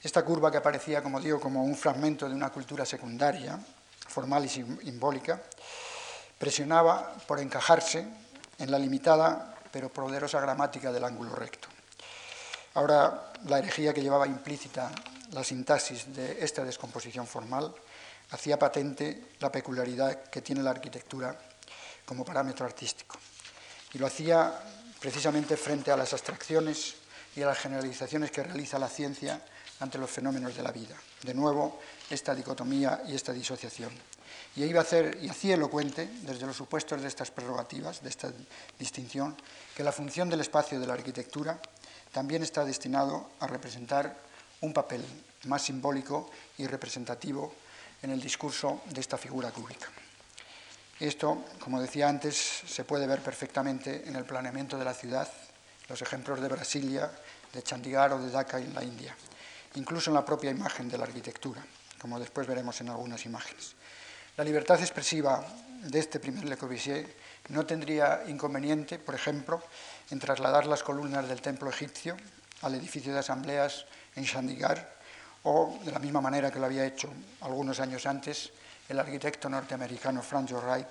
Esta curva que aparecía, como digo, como un fragmento de una cultura secundaria, formal y simbólica, presionaba por encajarse en la limitada pero poderosa gramática del ángulo recto. Ahora, la herejía que llevaba implícita la sintaxis de esta descomposición formal hacía patente la peculiaridad que tiene la arquitectura como parámetro artístico. Y lo hacía precisamente frente a las abstracciones y a las generalizaciones que realiza la ciencia ante los fenómenos de la vida. De nuevo, esta dicotomía y esta disociación. Y iba a hacer, y hacía elocuente, desde los supuestos de estas prerrogativas, de esta distinción, que la función del espacio de la arquitectura también está destinado a representar un papel más simbólico y representativo en el discurso de esta figura cúbica. Esto, como decía antes, se puede ver perfectamente en el planeamiento de la ciudad, los ejemplos de Brasilia, de Chandigarh o de Dhaka en la India, incluso en la propia imagen de la arquitectura, como después veremos en algunas imágenes. La libertad expresiva de este primer Le Corbusier no tendría inconveniente, por ejemplo, en trasladar las columnas del templo egipcio al edificio de asambleas en Chandigarh o de la misma manera que lo había hecho algunos años antes el arquitecto norteamericano Frank Wright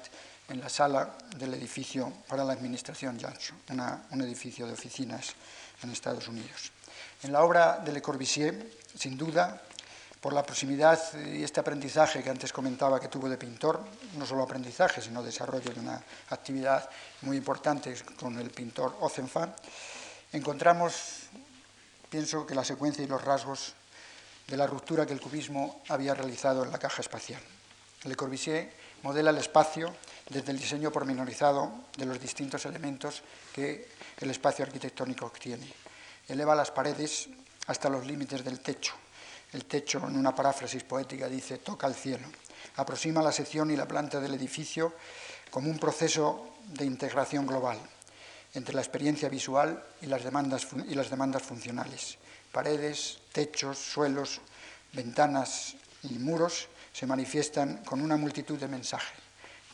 en la sala del edificio para la administración Johnson, un edificio de oficinas en Estados Unidos. En la obra de Le Corbusier, sin duda, por la proximidad y este aprendizaje que antes comentaba que tuvo de pintor, no solo aprendizaje, sino desarrollo de una actividad muy importante con el pintor Ozenfant, encontramos, pienso que la secuencia y los rasgos de la ruptura que el cubismo había realizado en la caja espacial. Le Corbusier modela el espacio desde el diseño pormenorizado de los distintos elementos que el espacio arquitectónico obtiene. Eleva las paredes hasta los límites del techo. El techo, en una paráfrasis poética, dice toca el cielo. Aproxima la sección y la planta del edificio como un proceso de integración global entre la experiencia visual y las demandas, y las demandas funcionales. Paredes, techos, suelos, ventanas y muros se manifiestan con una multitud de mensajes.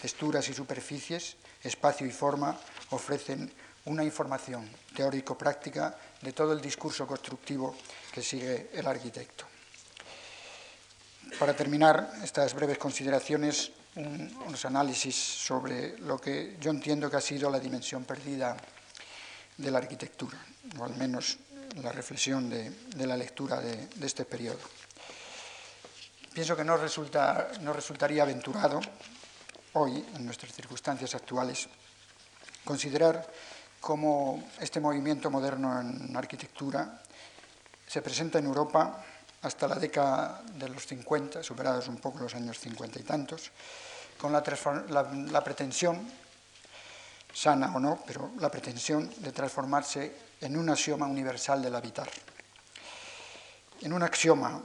Texturas y superficies, espacio y forma ofrecen una información teórico-práctica de todo el discurso constructivo que sigue el arquitecto. Para terminar estas breves consideraciones, unos análisis sobre lo que yo entiendo que ha sido la dimensión perdida de la arquitectura, o al menos la reflexión de, la lectura de este periodo. Pienso que no, resulta, no resultaría aventurado hoy, en nuestras circunstancias actuales, considerar cómo este movimiento moderno en arquitectura se presenta en Europa hasta la década de los 50, superados un poco los años 50 y tantos, con la, la, pretensión, sana o no, pero la pretensión de transformarse en un axioma universal del habitar. En un axioma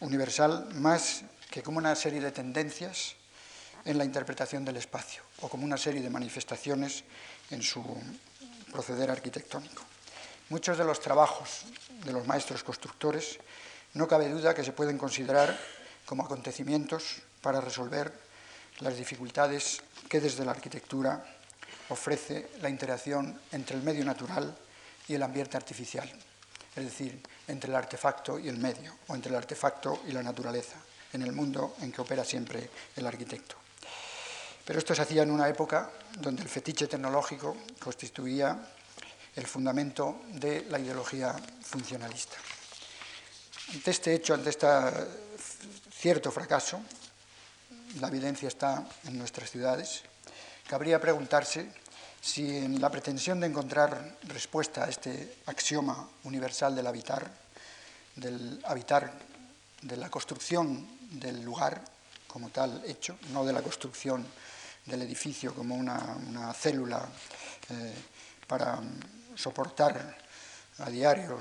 universal más que como una serie de tendencias en la interpretación del espacio o como una serie de manifestaciones en su proceder arquitectónico. Muchos de los trabajos de los maestros constructores no cabe duda que se pueden considerar como acontecimientos para resolver las dificultades que desde la arquitectura ofrece la interacción entre el medio natural y el ambiente artificial es decir, entre el artefacto y el medio, o entre el artefacto y la naturaleza, en el mundo en que opera siempre el arquitecto. Pero esto se hacía en una época donde el fetiche tecnológico constituía el fundamento de la ideología funcionalista. Ante este hecho, ante este cierto fracaso, la evidencia está en nuestras ciudades, cabría preguntarse si en la pretensión de encontrar respuesta a este axioma universal del habitar, del habitar, de la construcción del lugar como tal hecho, no de la construcción del edificio como una, célula eh, para soportar a diario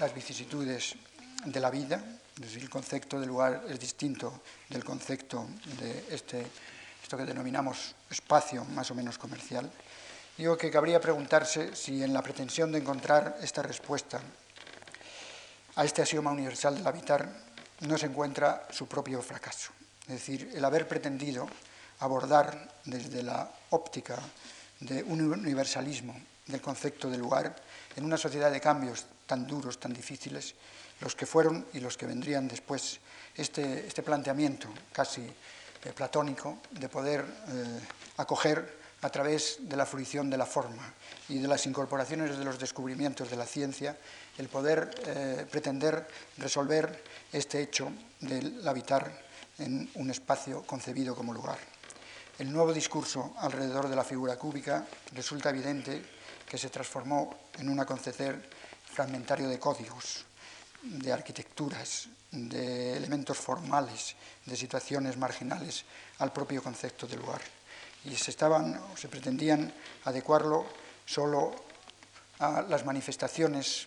las vicisitudes de la vida, es decir, el concepto de lugar es distinto del concepto de este, esto que denominamos espacio más o menos comercial, Digo que cabría preguntarse si en la pretensión de encontrar esta respuesta a este axioma universal del habitar no se encuentra su propio fracaso. Es decir, el haber pretendido abordar desde la óptica de un universalismo del concepto de lugar en una sociedad de cambios tan duros, tan difíciles, los que fueron y los que vendrían después, este, este planteamiento casi eh, platónico de poder eh, acoger a través de la fruición de la forma y de las incorporaciones de los descubrimientos de la ciencia, el poder eh, pretender resolver este hecho del habitar en un espacio concebido como lugar. El nuevo discurso alrededor de la figura cúbica resulta evidente que se transformó en un acontecer fragmentario de códigos, de arquitecturas, de elementos formales, de situaciones marginales al propio concepto de lugar y se, estaban, se pretendían adecuarlo solo a las manifestaciones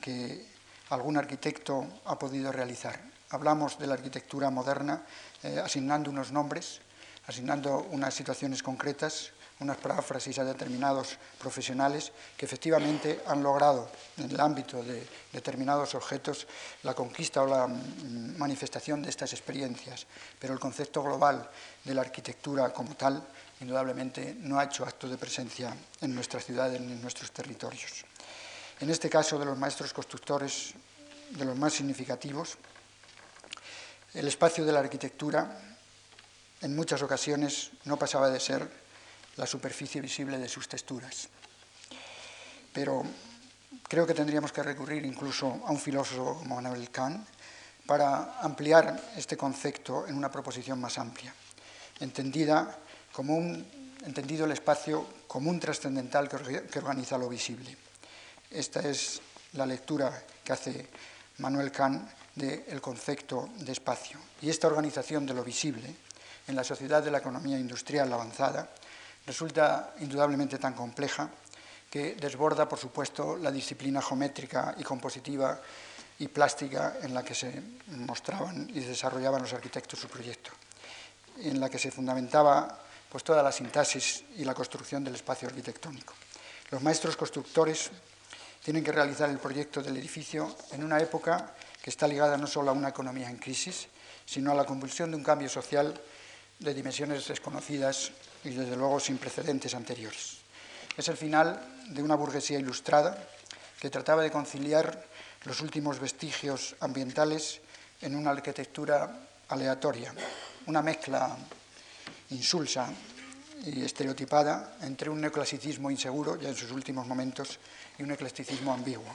que algún arquitecto ha podido realizar, hablamos de la arquitectura moderna eh, asignando unos nombres, asignando unas situaciones concretas, unas paráfrasis a determinados profesionales que efectivamente han logrado en el ámbito de determinados objetos la conquista o la mm, manifestación de estas experiencias, pero el concepto global de la arquitectura como tal indudablemente no ha hecho acto de presencia en nuestras ciudades ni en nuestros territorios. En este caso de los maestros constructores, de los más significativos, el espacio de la arquitectura en muchas ocasiones no pasaba de ser la superficie visible de sus texturas. Pero creo que tendríamos que recurrir incluso a un filósofo como Manuel Kant para ampliar este concepto en una proposición más amplia, entendida como un, entendido el espacio como un trascendental que organiza lo visible. Esta es la lectura que hace Manuel Kant del concepto de espacio. Y esta organización de lo visible en la sociedad de la economía industrial avanzada resulta indudablemente tan compleja que desborda, por supuesto, la disciplina geométrica y compositiva y plástica en la que se mostraban y desarrollaban los arquitectos su proyecto, en la que se fundamentaba pues, toda la sintaxis y la construcción del espacio arquitectónico. Los maestros constructores tienen que realizar el proyecto del edificio en una época que está ligada no solo a una economía en crisis, sino a la convulsión de un cambio social de dimensiones desconocidas y desde luego sin precedentes anteriores. Es el final de una burguesía ilustrada que trataba de conciliar los últimos vestigios ambientales en una arquitectura aleatoria, una mezcla insulsa y estereotipada entre un neoclasicismo inseguro, ya en sus últimos momentos, y un eclecticismo ambiguo,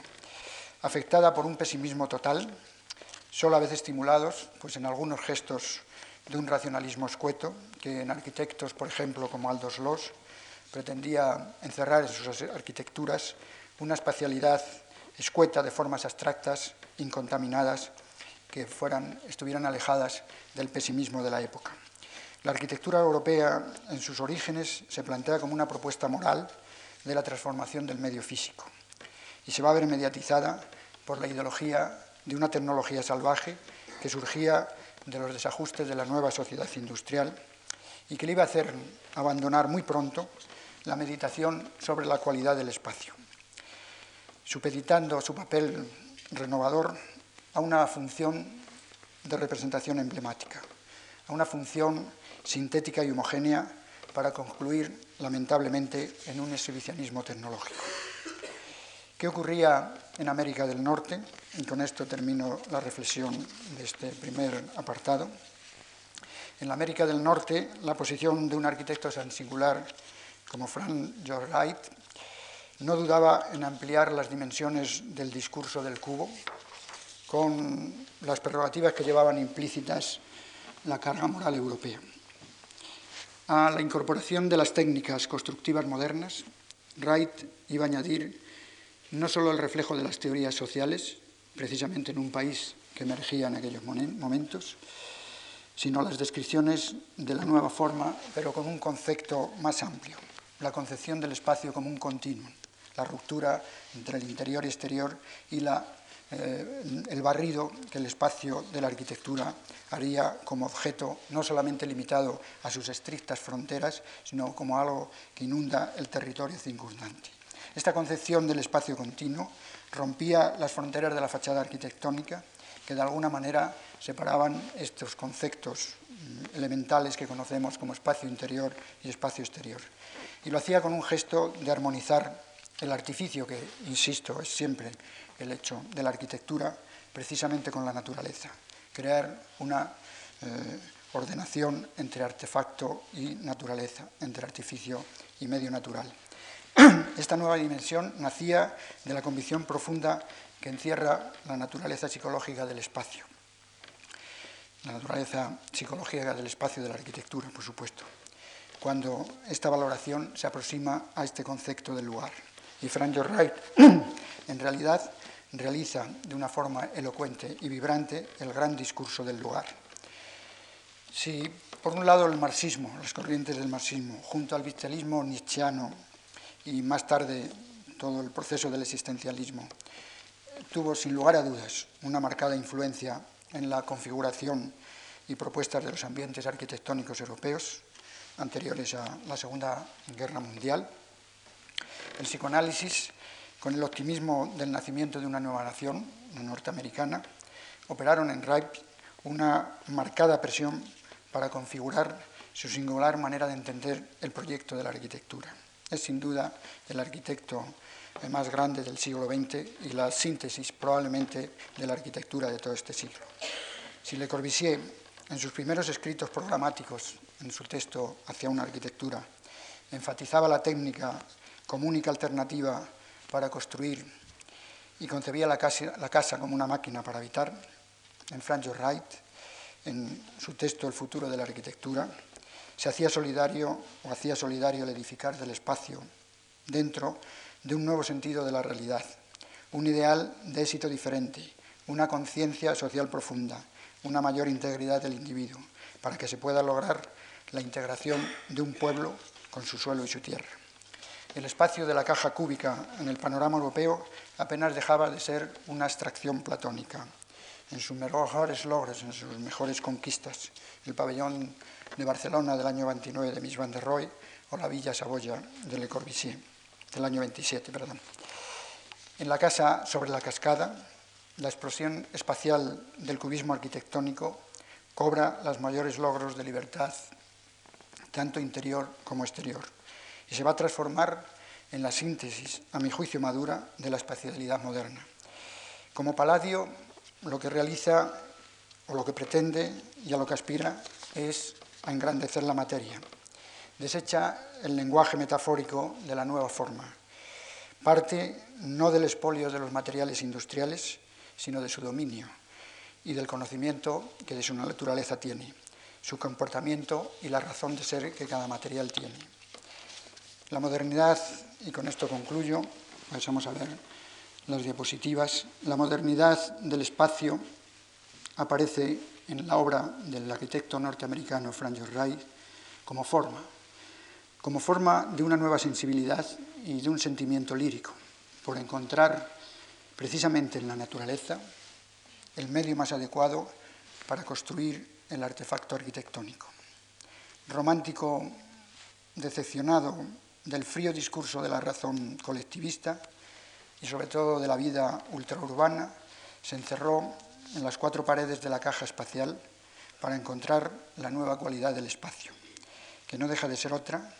afectada por un pesimismo total, solo a veces estimulados pues, en algunos gestos de un racionalismo escueto, que en arquitectos, por ejemplo, como Aldous Loos, pretendía encerrar en sus arquitecturas una espacialidad escueta de formas abstractas, incontaminadas, que fueran, estuvieran alejadas del pesimismo de la época. La arquitectura europea, en sus orígenes, se plantea como una propuesta moral de la transformación del medio físico y se va a ver mediatizada por la ideología de una tecnología salvaje que surgía de los desajustes de la nueva sociedad industrial y que le iba a hacer abandonar muy pronto la meditación sobre la cualidad del espacio, supeditando su papel renovador a una función de representación emblemática, a una función sintética y homogénea para concluir, lamentablemente, en un exhibicionismo tecnológico. ¿Qué ocurría en América del Norte? Y con esto termino la reflexión de este primer apartado. En América del Norte, la posición de un arquitecto tan singular como Frank George no dudaba en ampliar las dimensiones del discurso del cubo con las prerrogativas que llevaban implícitas la carga moral europea. A la incorporación de las técnicas constructivas modernas, Wright iba a añadir no solo el reflejo de las teorías sociales, precisamente en un país que emergía en aquellos momentos, sino las descripciones de la nueva forma, pero con un concepto más amplio, la concepción del espacio como un continuum, la ruptura entre el interior y exterior y la, eh, el barrido que el espacio de la arquitectura haría como objeto no solamente limitado a sus estrictas fronteras, sino como algo que inunda el territorio circundante. Esta concepción del espacio continuo rompía las fronteras de la fachada arquitectónica que de alguna manera separaban estos conceptos mm, elementales que conocemos como espacio interior y espacio exterior. Y lo hacía con un gesto de armonizar el artificio, que, insisto, es siempre el hecho de la arquitectura, precisamente con la naturaleza. Crear una eh, ordenación entre artefacto y naturaleza, entre artificio y medio natural. Esta nueva dimensión nacía de la convicción profunda que encierra la naturaleza psicológica del espacio. La naturaleza psicológica del espacio de la arquitectura, por supuesto, cuando esta valoración se aproxima a este concepto del lugar. Y Frank Wright, en realidad, realiza de una forma elocuente y vibrante el gran discurso del lugar. Si, por un lado, el marxismo, las corrientes del marxismo, junto al vitalismo nietzscheano y más tarde todo el proceso del existencialismo, tuvo sin lugar a dudas una marcada influencia en la configuración y propuestas de los ambientes arquitectónicos europeos anteriores a la Segunda Guerra Mundial. El psicoanálisis, con el optimismo del nacimiento de una nueva nación norteamericana, operaron en Reich una marcada presión para configurar su singular manera de entender el proyecto de la arquitectura. Es sin duda el arquitecto más grande del siglo XX y la síntesis probablemente de la arquitectura de todo este siglo. Si Le Corbusier, en sus primeros escritos programáticos, en su texto Hacia una arquitectura, enfatizaba la técnica como única alternativa para construir y concebía la casa, como una máquina para habitar, en Frank Wright, en su texto El futuro de la arquitectura, se hacía solidario o hacía solidario el edificar del espacio dentro de un nuevo sentido de la realidad, un ideal de éxito diferente, una conciencia social profunda, una mayor integridad del individuo, para que se pueda lograr la integración de un pueblo con su suelo y su tierra. El espacio de la caja cúbica en el panorama europeo apenas dejaba de ser una abstracción platónica. En sus mejores logros, en sus mejores conquistas, el pabellón de Barcelona del año 29 de Mies van der Rohe o la Villa Saboya de Le Corbusier del año 27, perdón. En la casa sobre la cascada, la explosión espacial del cubismo arquitectónico cobra los mayores logros de libertad, tanto interior como exterior, y se va a transformar en la síntesis, a mi juicio madura, de la espacialidad moderna. Como Palladio, lo que realiza o lo que pretende y a lo que aspira es a engrandecer la materia. Desecha el lenguaje metafórico de la nueva forma. Parte no del expolio de los materiales industriales, sino de su dominio y del conocimiento que de su naturaleza tiene, su comportamiento y la razón de ser que cada material tiene. La modernidad, y con esto concluyo, pasamos a ver las diapositivas, la modernidad del espacio aparece en la obra del arquitecto norteamericano Frank Lloyd Wright como forma, como forma de una nueva sensibilidad y de un sentimiento lírico, por encontrar precisamente en la naturaleza el medio más adecuado para construir el artefacto arquitectónico. Romántico, decepcionado del frío discurso de la razón colectivista y sobre todo de la vida ultraurbana, se encerró en las cuatro paredes de la caja espacial para encontrar la nueva cualidad del espacio, que no deja de ser otra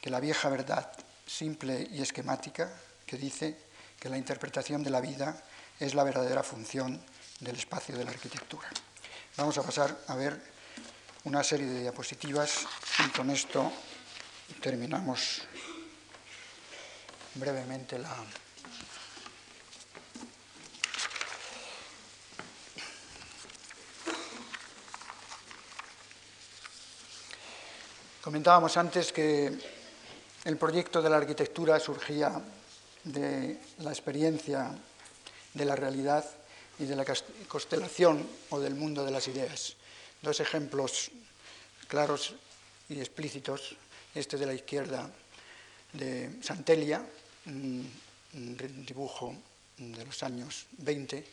que la vieja verdad simple y esquemática que dice que la interpretación de la vida es la verdadera función del espacio de la arquitectura. Vamos a pasar a ver una serie de diapositivas y con esto terminamos brevemente la, Comentábamos antes que el proyecto de la arquitectura surgía de la experiencia de la realidad y de la constelación o del mundo de las ideas. Dos ejemplos claros y explícitos, este de la izquierda de Santelia, un dibujo de los años 20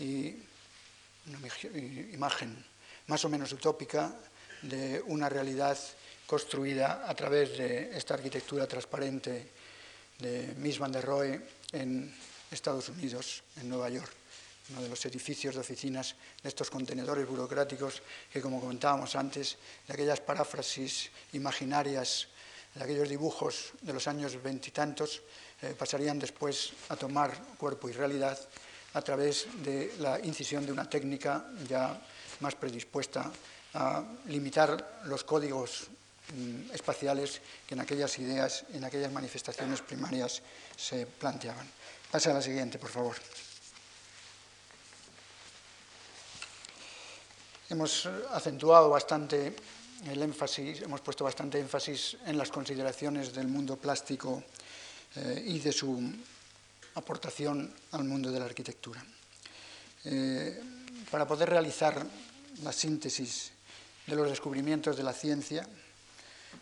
y una imagen más o menos utópica de una realidad construida a través de esta arquitectura transparente de Mies van der Rohe en Estados Unidos, en Nueva York, uno de los edificios de oficinas de estos contenedores burocráticos que, como comentábamos antes, de aquellas paráfrasis imaginarias, de aquellos dibujos de los años veintitantos, eh, pasarían después a tomar cuerpo y realidad a través de la incisión de una técnica ya más predispuesta a limitar los códigos Mm, espaciales que en aquellas ideas, en aquellas manifestaciones primarias se planteaban. Pasa a la siguiente, por favor. Hemos acentuado bastante el énfasis, hemos puesto bastante énfasis en las consideraciones del mundo plástico eh, y de su aportación al mundo de la arquitectura. Eh, para poder realizar la síntesis de los descubrimientos de la ciencia,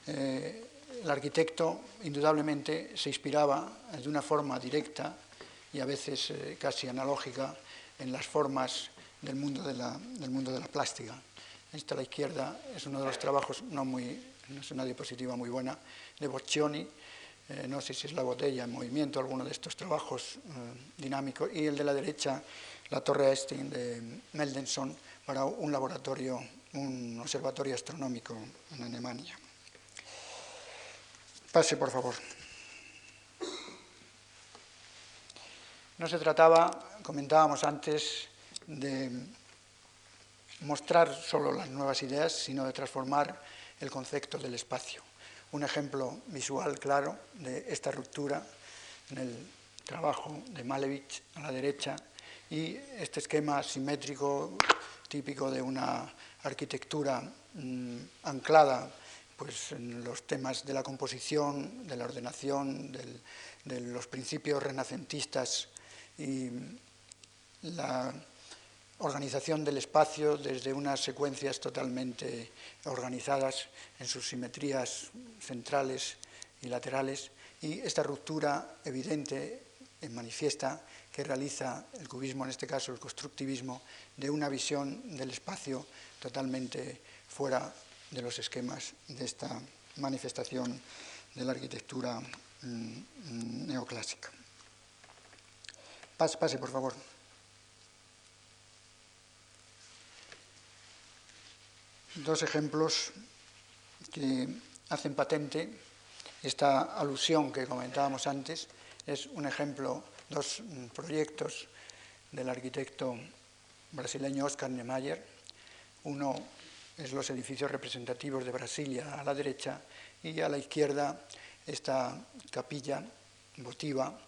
eh, el arquitecto indudablemente se inspiraba de una forma directa y a veces eh, casi analógica en las formas del mundo de la, del mundo de la plástica. Esta a la izquierda es uno de los trabajos, no, muy, no es una diapositiva muy buena, de Boccioni, eh, no sé si es la botella en movimiento, alguno de estos trabajos eh, dinámicos, y el de la derecha, la Torre Esting de Meldenson, para un laboratorio, un observatorio astronómico en Alemania. Pase, por favor. No se trataba, comentábamos antes, de mostrar solo las nuevas ideas, sino de transformar el concepto del espacio. Un ejemplo visual claro de esta ruptura en el trabajo de Malevich a la derecha y este esquema simétrico típico de una arquitectura mm, anclada pues, en los temas de la composición, de la ordenación, de los principios renacentistas y la organización del espacio desde unas secuencias totalmente organizadas en sus simetrías centrales y laterales y esta ruptura evidente manifiesta que realiza el cubismo, en este caso el constructivismo, de una visión del espacio totalmente fuera de los esquemas de esta manifestación de la arquitectura mm, neoclásica. Pase, pase, por favor. Dos ejemplos que hacen patente esta alusión que comentábamos antes. Es un ejemplo, dos proyectos del arquitecto brasileño Oscar Niemeyer. Uno es los edificios representativos de Brasilia a la derecha y a la izquierda esta capilla votiva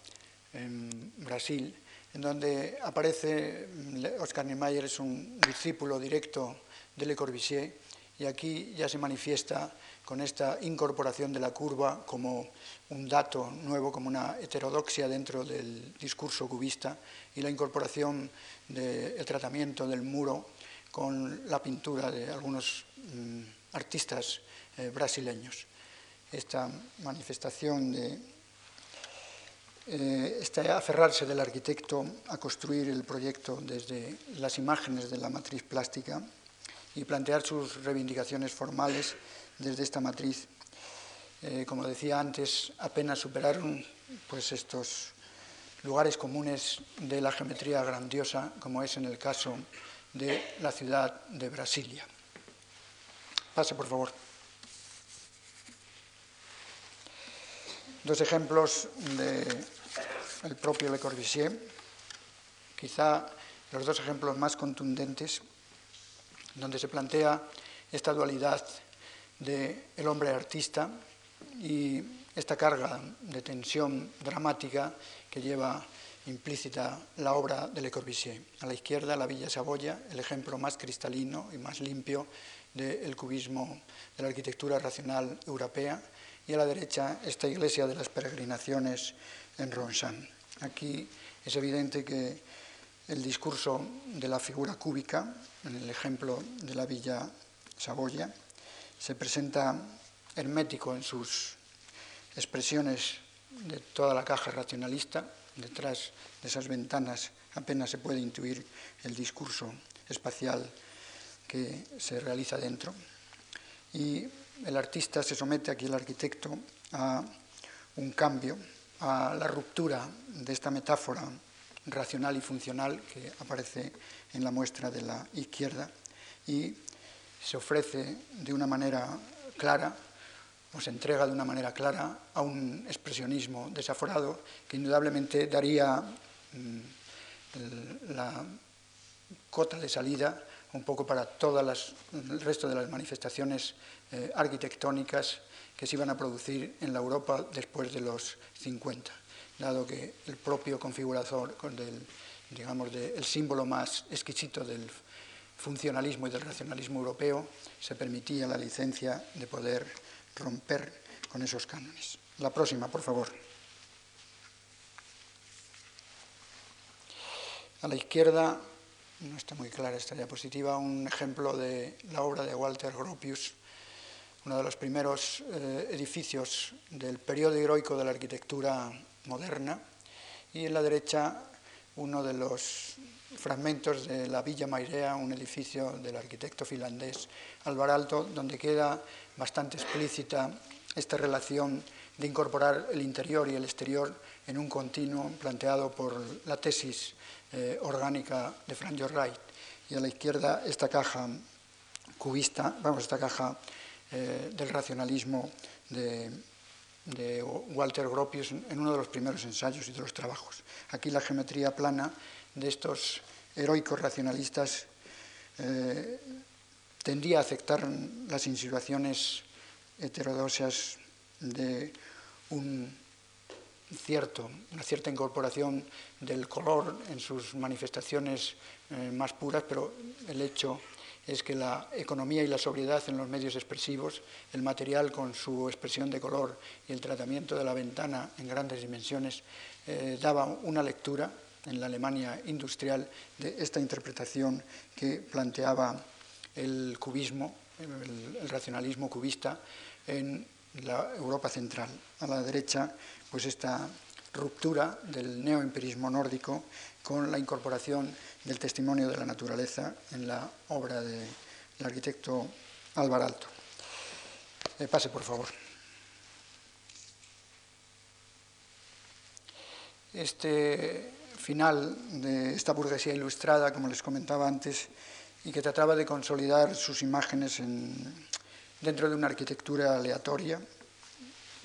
en Brasil, en donde aparece Oscar Niemeyer, es un discípulo directo de Le Corbusier, y aquí ya se manifiesta con esta incorporación de la curva como un dato nuevo, como una heterodoxia dentro del discurso cubista, y la incorporación del tratamiento del muro con la pintura de algunos mm, artistas eh, brasileños. Esta manifestación de eh, este aferrarse del arquitecto a construir el proyecto desde las imágenes de la matriz plástica y plantear sus reivindicaciones formales desde esta matriz. Eh, como decía antes, apenas superaron pues, estos lugares comunes de la geometría grandiosa, como es en el caso de la ciudad de Brasilia. Pase, por favor. Dos ejemplos del propio Le Corbusier, quizá los dos ejemplos más contundentes, donde se plantea esta dualidad del el hombre artista y esta carga de tensión dramática que lleva implícita la obra de Le Corbusier. A la izquierda, la Villa Saboya, el ejemplo más cristalino y más limpio del cubismo de la arquitectura racional europea, y a la derecha, esta iglesia de las peregrinaciones en Ronshan. Aquí es evidente que el discurso de la figura cúbica, en el ejemplo de la Villa Saboya, se presenta hermético en sus expresiones de toda la caja racionalista, detrás de esas ventanas apenas se puede intuir el discurso espacial que se realiza dentro. Y el artista se somete aquí, el arquitecto, a un cambio, a la ruptura de esta metáfora racional y funcional que aparece en la muestra de la izquierda y se ofrece de una manera clara o se entrega de una manera clara a un expresionismo desaforado que indudablemente daría mm, la cota de salida un poco para todo el resto de las manifestaciones eh, arquitectónicas que se iban a producir en la Europa después de los 50, dado que el propio configurador del, digamos, el símbolo más exquisito del funcionalismo y del racionalismo europeo se permitía la licencia de poder romper con esos cánones. La próxima, por favor. A la izquierda, no está muy clara esta diapositiva, un ejemplo de la obra de Walter Gropius, uno de los primeros eh, edificios del periodo heroico de la arquitectura moderna, y en la derecha uno de los fragmentos de la Villa Mairea, un edificio del arquitecto finlandés Alvaralto, donde queda bastante explícita esta relación de incorporar el interior y el exterior en un continuo planteado por la tesis eh, orgánica de Frank Lloyd Wright. Y a la izquierda esta caja cubista, vamos, esta caja eh, del racionalismo de, Walter Gropius en uno de los primeros ensayos y de los trabajos. Aquí la geometría plana de estos heroicos racionalistas eh, tendía a aceptar las insinuaciones heterodoxas de un cierto, una cierta incorporación del color en sus manifestaciones eh, más puras, pero el hecho es que la economía y la sobriedad en los medios expresivos, el material con su expresión de color y el tratamiento de la ventana en grandes dimensiones, eh, daba una lectura en la Alemania industrial de esta interpretación que planteaba el cubismo, el racionalismo cubista en la Europa central. A la derecha, pues esta ruptura del neoempirismo nórdico con la incorporación del testimonio de la naturaleza en la obra del arquitecto Álvaro Alto. Eh, pase, por favor. Este final de esta burguesía ilustrada, como les comentaba antes, y que trataba de consolidar sus imágenes dentro de una arquitectura aleatoria,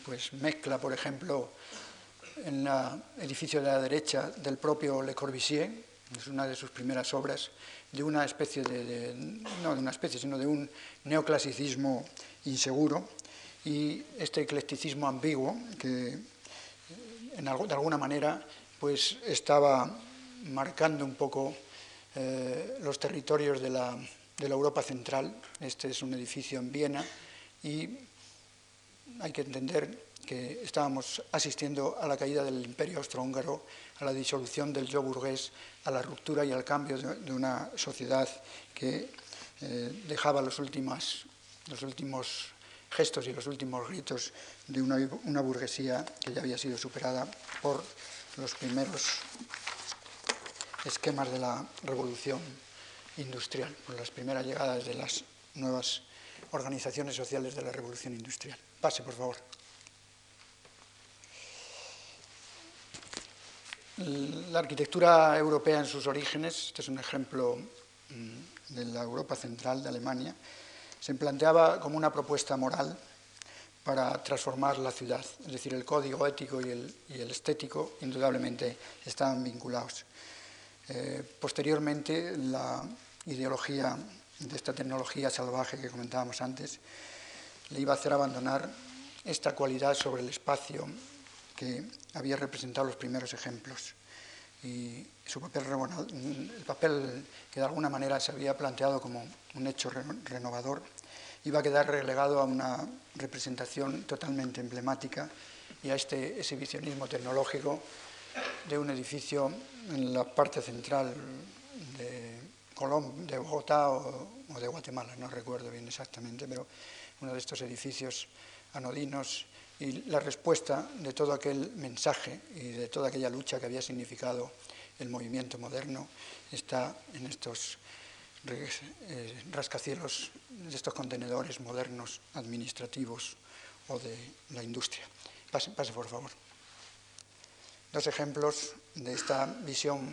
pues mezcla, por ejemplo, en el edificio de la derecha del propio Le Corbusier, es una de sus primeras obras, de una especie de, no de una especie, sino de un neoclasicismo inseguro y este eclecticismo ambiguo que en, de alguna manera pues estaba marcando un poco eh, los territorios de la, de la Europa central. Este es un edificio en Viena y hay que entender que estábamos asistiendo a la caída del imperio austrohúngaro, a la disolución del yo burgués, a la ruptura y al cambio de, una sociedad que eh, dejaba los, últimos gestos y los últimos gritos de una, una burguesía que ya había sido superada por los primeros esquemas de la revolución industrial, por las primeras llegadas de las nuevas organizaciones sociales de la revolución industrial. Pase, por favor. La arquitectura europea en sus orígenes, este es un ejemplo mm, de la Europa central de Alemania, se planteaba como una propuesta moral para transformar la ciudad. Es decir, el código ético y el, estético indudablemente estaban vinculados. Eh, posteriormente, la ideología de esta tecnología salvaje que comentábamos antes le iba a hacer abandonar esta cualidad sobre el espacio que había representado los primeros ejemplos. Y su papel, el papel que de alguna manera se había planteado como un hecho renovador, iba a quedar relegado a una representación totalmente emblemática y a este exhibicionismo tecnológico de un edificio en la parte central de, de Bogotá o, o de Guatemala, no recuerdo bien exactamente, pero uno de estos edificios anodinos y la respuesta de todo aquel mensaje y de toda aquella lucha que había significado el movimiento moderno está en estos eh, rascacielos, de estos contenedores modernos administrativos o de la industria. Pase, pase por favor. Dos ejemplos de esta visión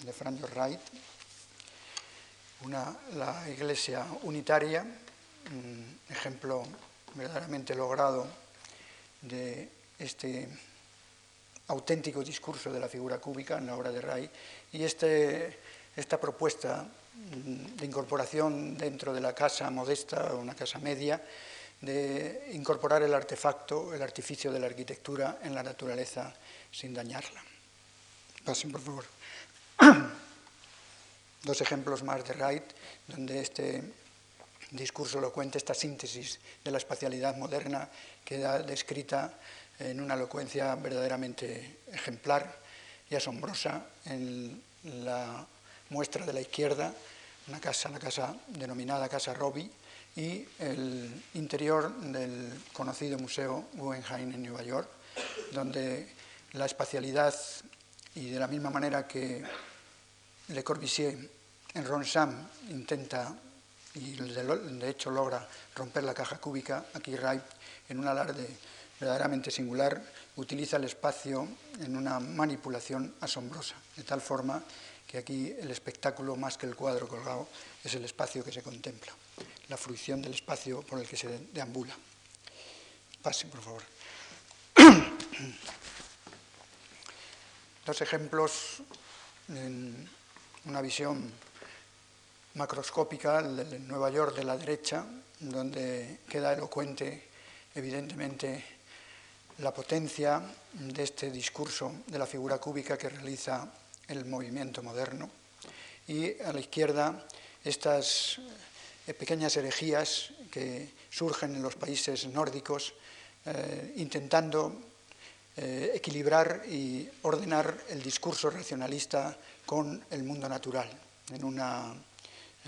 de Frank Wright. Una, la iglesia unitaria, un ejemplo verdaderamente logrado de este auténtico discurso de la figura cúbica en la obra de Ray y este, esta propuesta de incorporación dentro de la casa modesta, una casa media, de incorporar el artefacto, el artificio de la arquitectura en la naturaleza sin dañarla. Pasen, por favor. Dos ejemplos más de Wright, donde este discurso elocuente, esta síntesis de la espacialidad moderna queda descrita en una elocuencia verdaderamente ejemplar y asombrosa en la muestra de la izquierda, una casa, la casa denominada Casa Robbie, y el interior del conocido Museo Guggenheim en Nueva York, donde la espacialidad y de la misma manera que Le Corbusier en Ronsam intenta y de hecho logra romper la caja cúbica, aquí Wright, en un alarde verdaderamente singular, utiliza el espacio en una manipulación asombrosa, de tal forma que aquí el espectáculo, más que el cuadro colgado, es el espacio que se contempla, la fruición del espacio por el que se deambula. Pase, por favor. Dos ejemplos en una visión macroscópica, el Nueva York de la derecha, donde queda elocuente, evidentemente, la potencia de este discurso de la figura cúbica que realiza el movimiento moderno. Y a la izquierda, estas eh, pequeñas herejías que surgen en los países nórdicos, eh, intentando eh, equilibrar y ordenar el discurso racionalista con el mundo natural, en una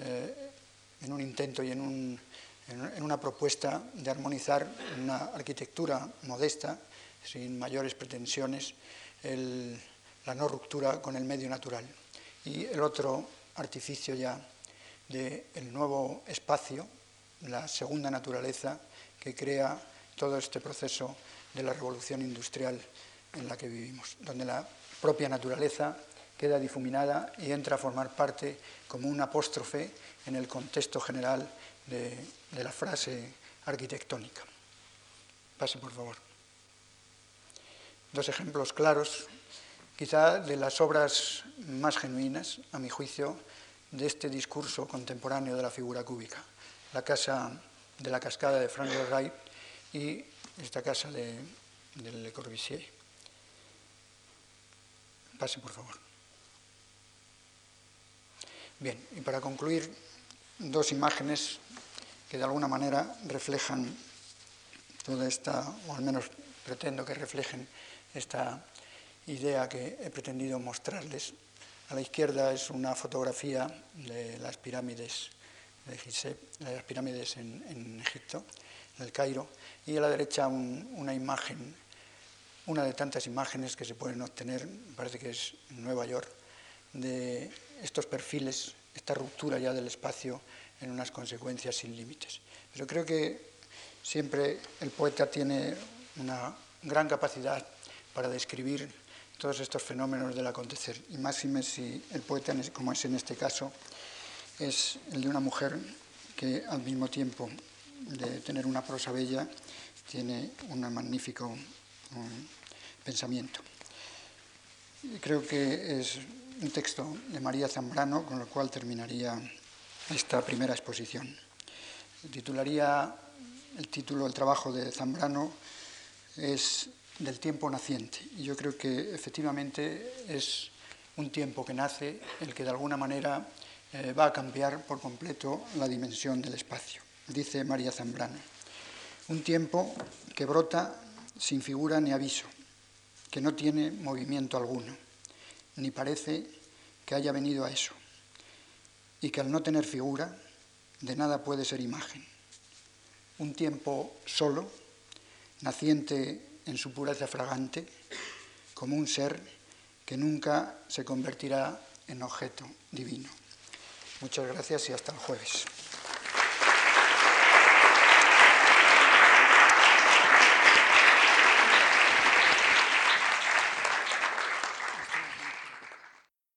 eh, en un intento y en, una propuesta de armonizar una arquitectura modesta, sin mayores pretensiones, la no ruptura con el medio natural. Y el otro artificio ya del nuevo espacio, la segunda naturaleza que crea todo este proceso de la revolución industrial en la que vivimos, donde la propia naturaleza queda difuminada y entra a formar parte como un apóstrofe en el contexto general de, la frase arquitectónica. Pase, por favor. Dos ejemplos claros, quizá de las obras más genuinas, a mi juicio, de este discurso contemporáneo de la figura cúbica. La casa de la cascada de Frank Lloyd Wright y esta casa de, de Le Corbusier. Pase, por favor. Bien, y para concluir, dos imágenes que de alguna manera reflejan toda esta, o al menos pretendo que reflejen esta idea que he pretendido mostrarles. A la izquierda es una fotografía de las pirámides de Gizeh, las pirámides en, Egipto, en el Cairo, y a la derecha una imagen, una de tantas imágenes que se pueden obtener, parece que es en Nueva York, de estos perfiles, esta ruptura ya del espacio en unas consecuencias sin límites. Pero creo que siempre el poeta tiene una gran capacidad para describir todos estos fenómenos del acontecer, y más si el poeta, como es en este caso, es el de una mujer que al mismo tiempo de tener una prosa bella, tiene un magnífico pensamiento. Y creo que es un texto de María Zambrano, con el cual terminaría esta primera exposición. Titularía el título, el trabajo de Zambrano es del tiempo naciente. Y yo creo que efectivamente es un tiempo que nace, el que de alguna manera eh, va a cambiar por completo la dimensión del espacio. Dice María Zambrano, un tiempo que brota sin figura ni aviso, que no tiene movimiento alguno ni parece que haya venido a eso, y que al no tener figura, de nada puede ser imagen. Un tiempo solo, naciente en su pureza fragante, como un ser que nunca se convertirá en objeto divino. Muchas gracias y hasta el jueves.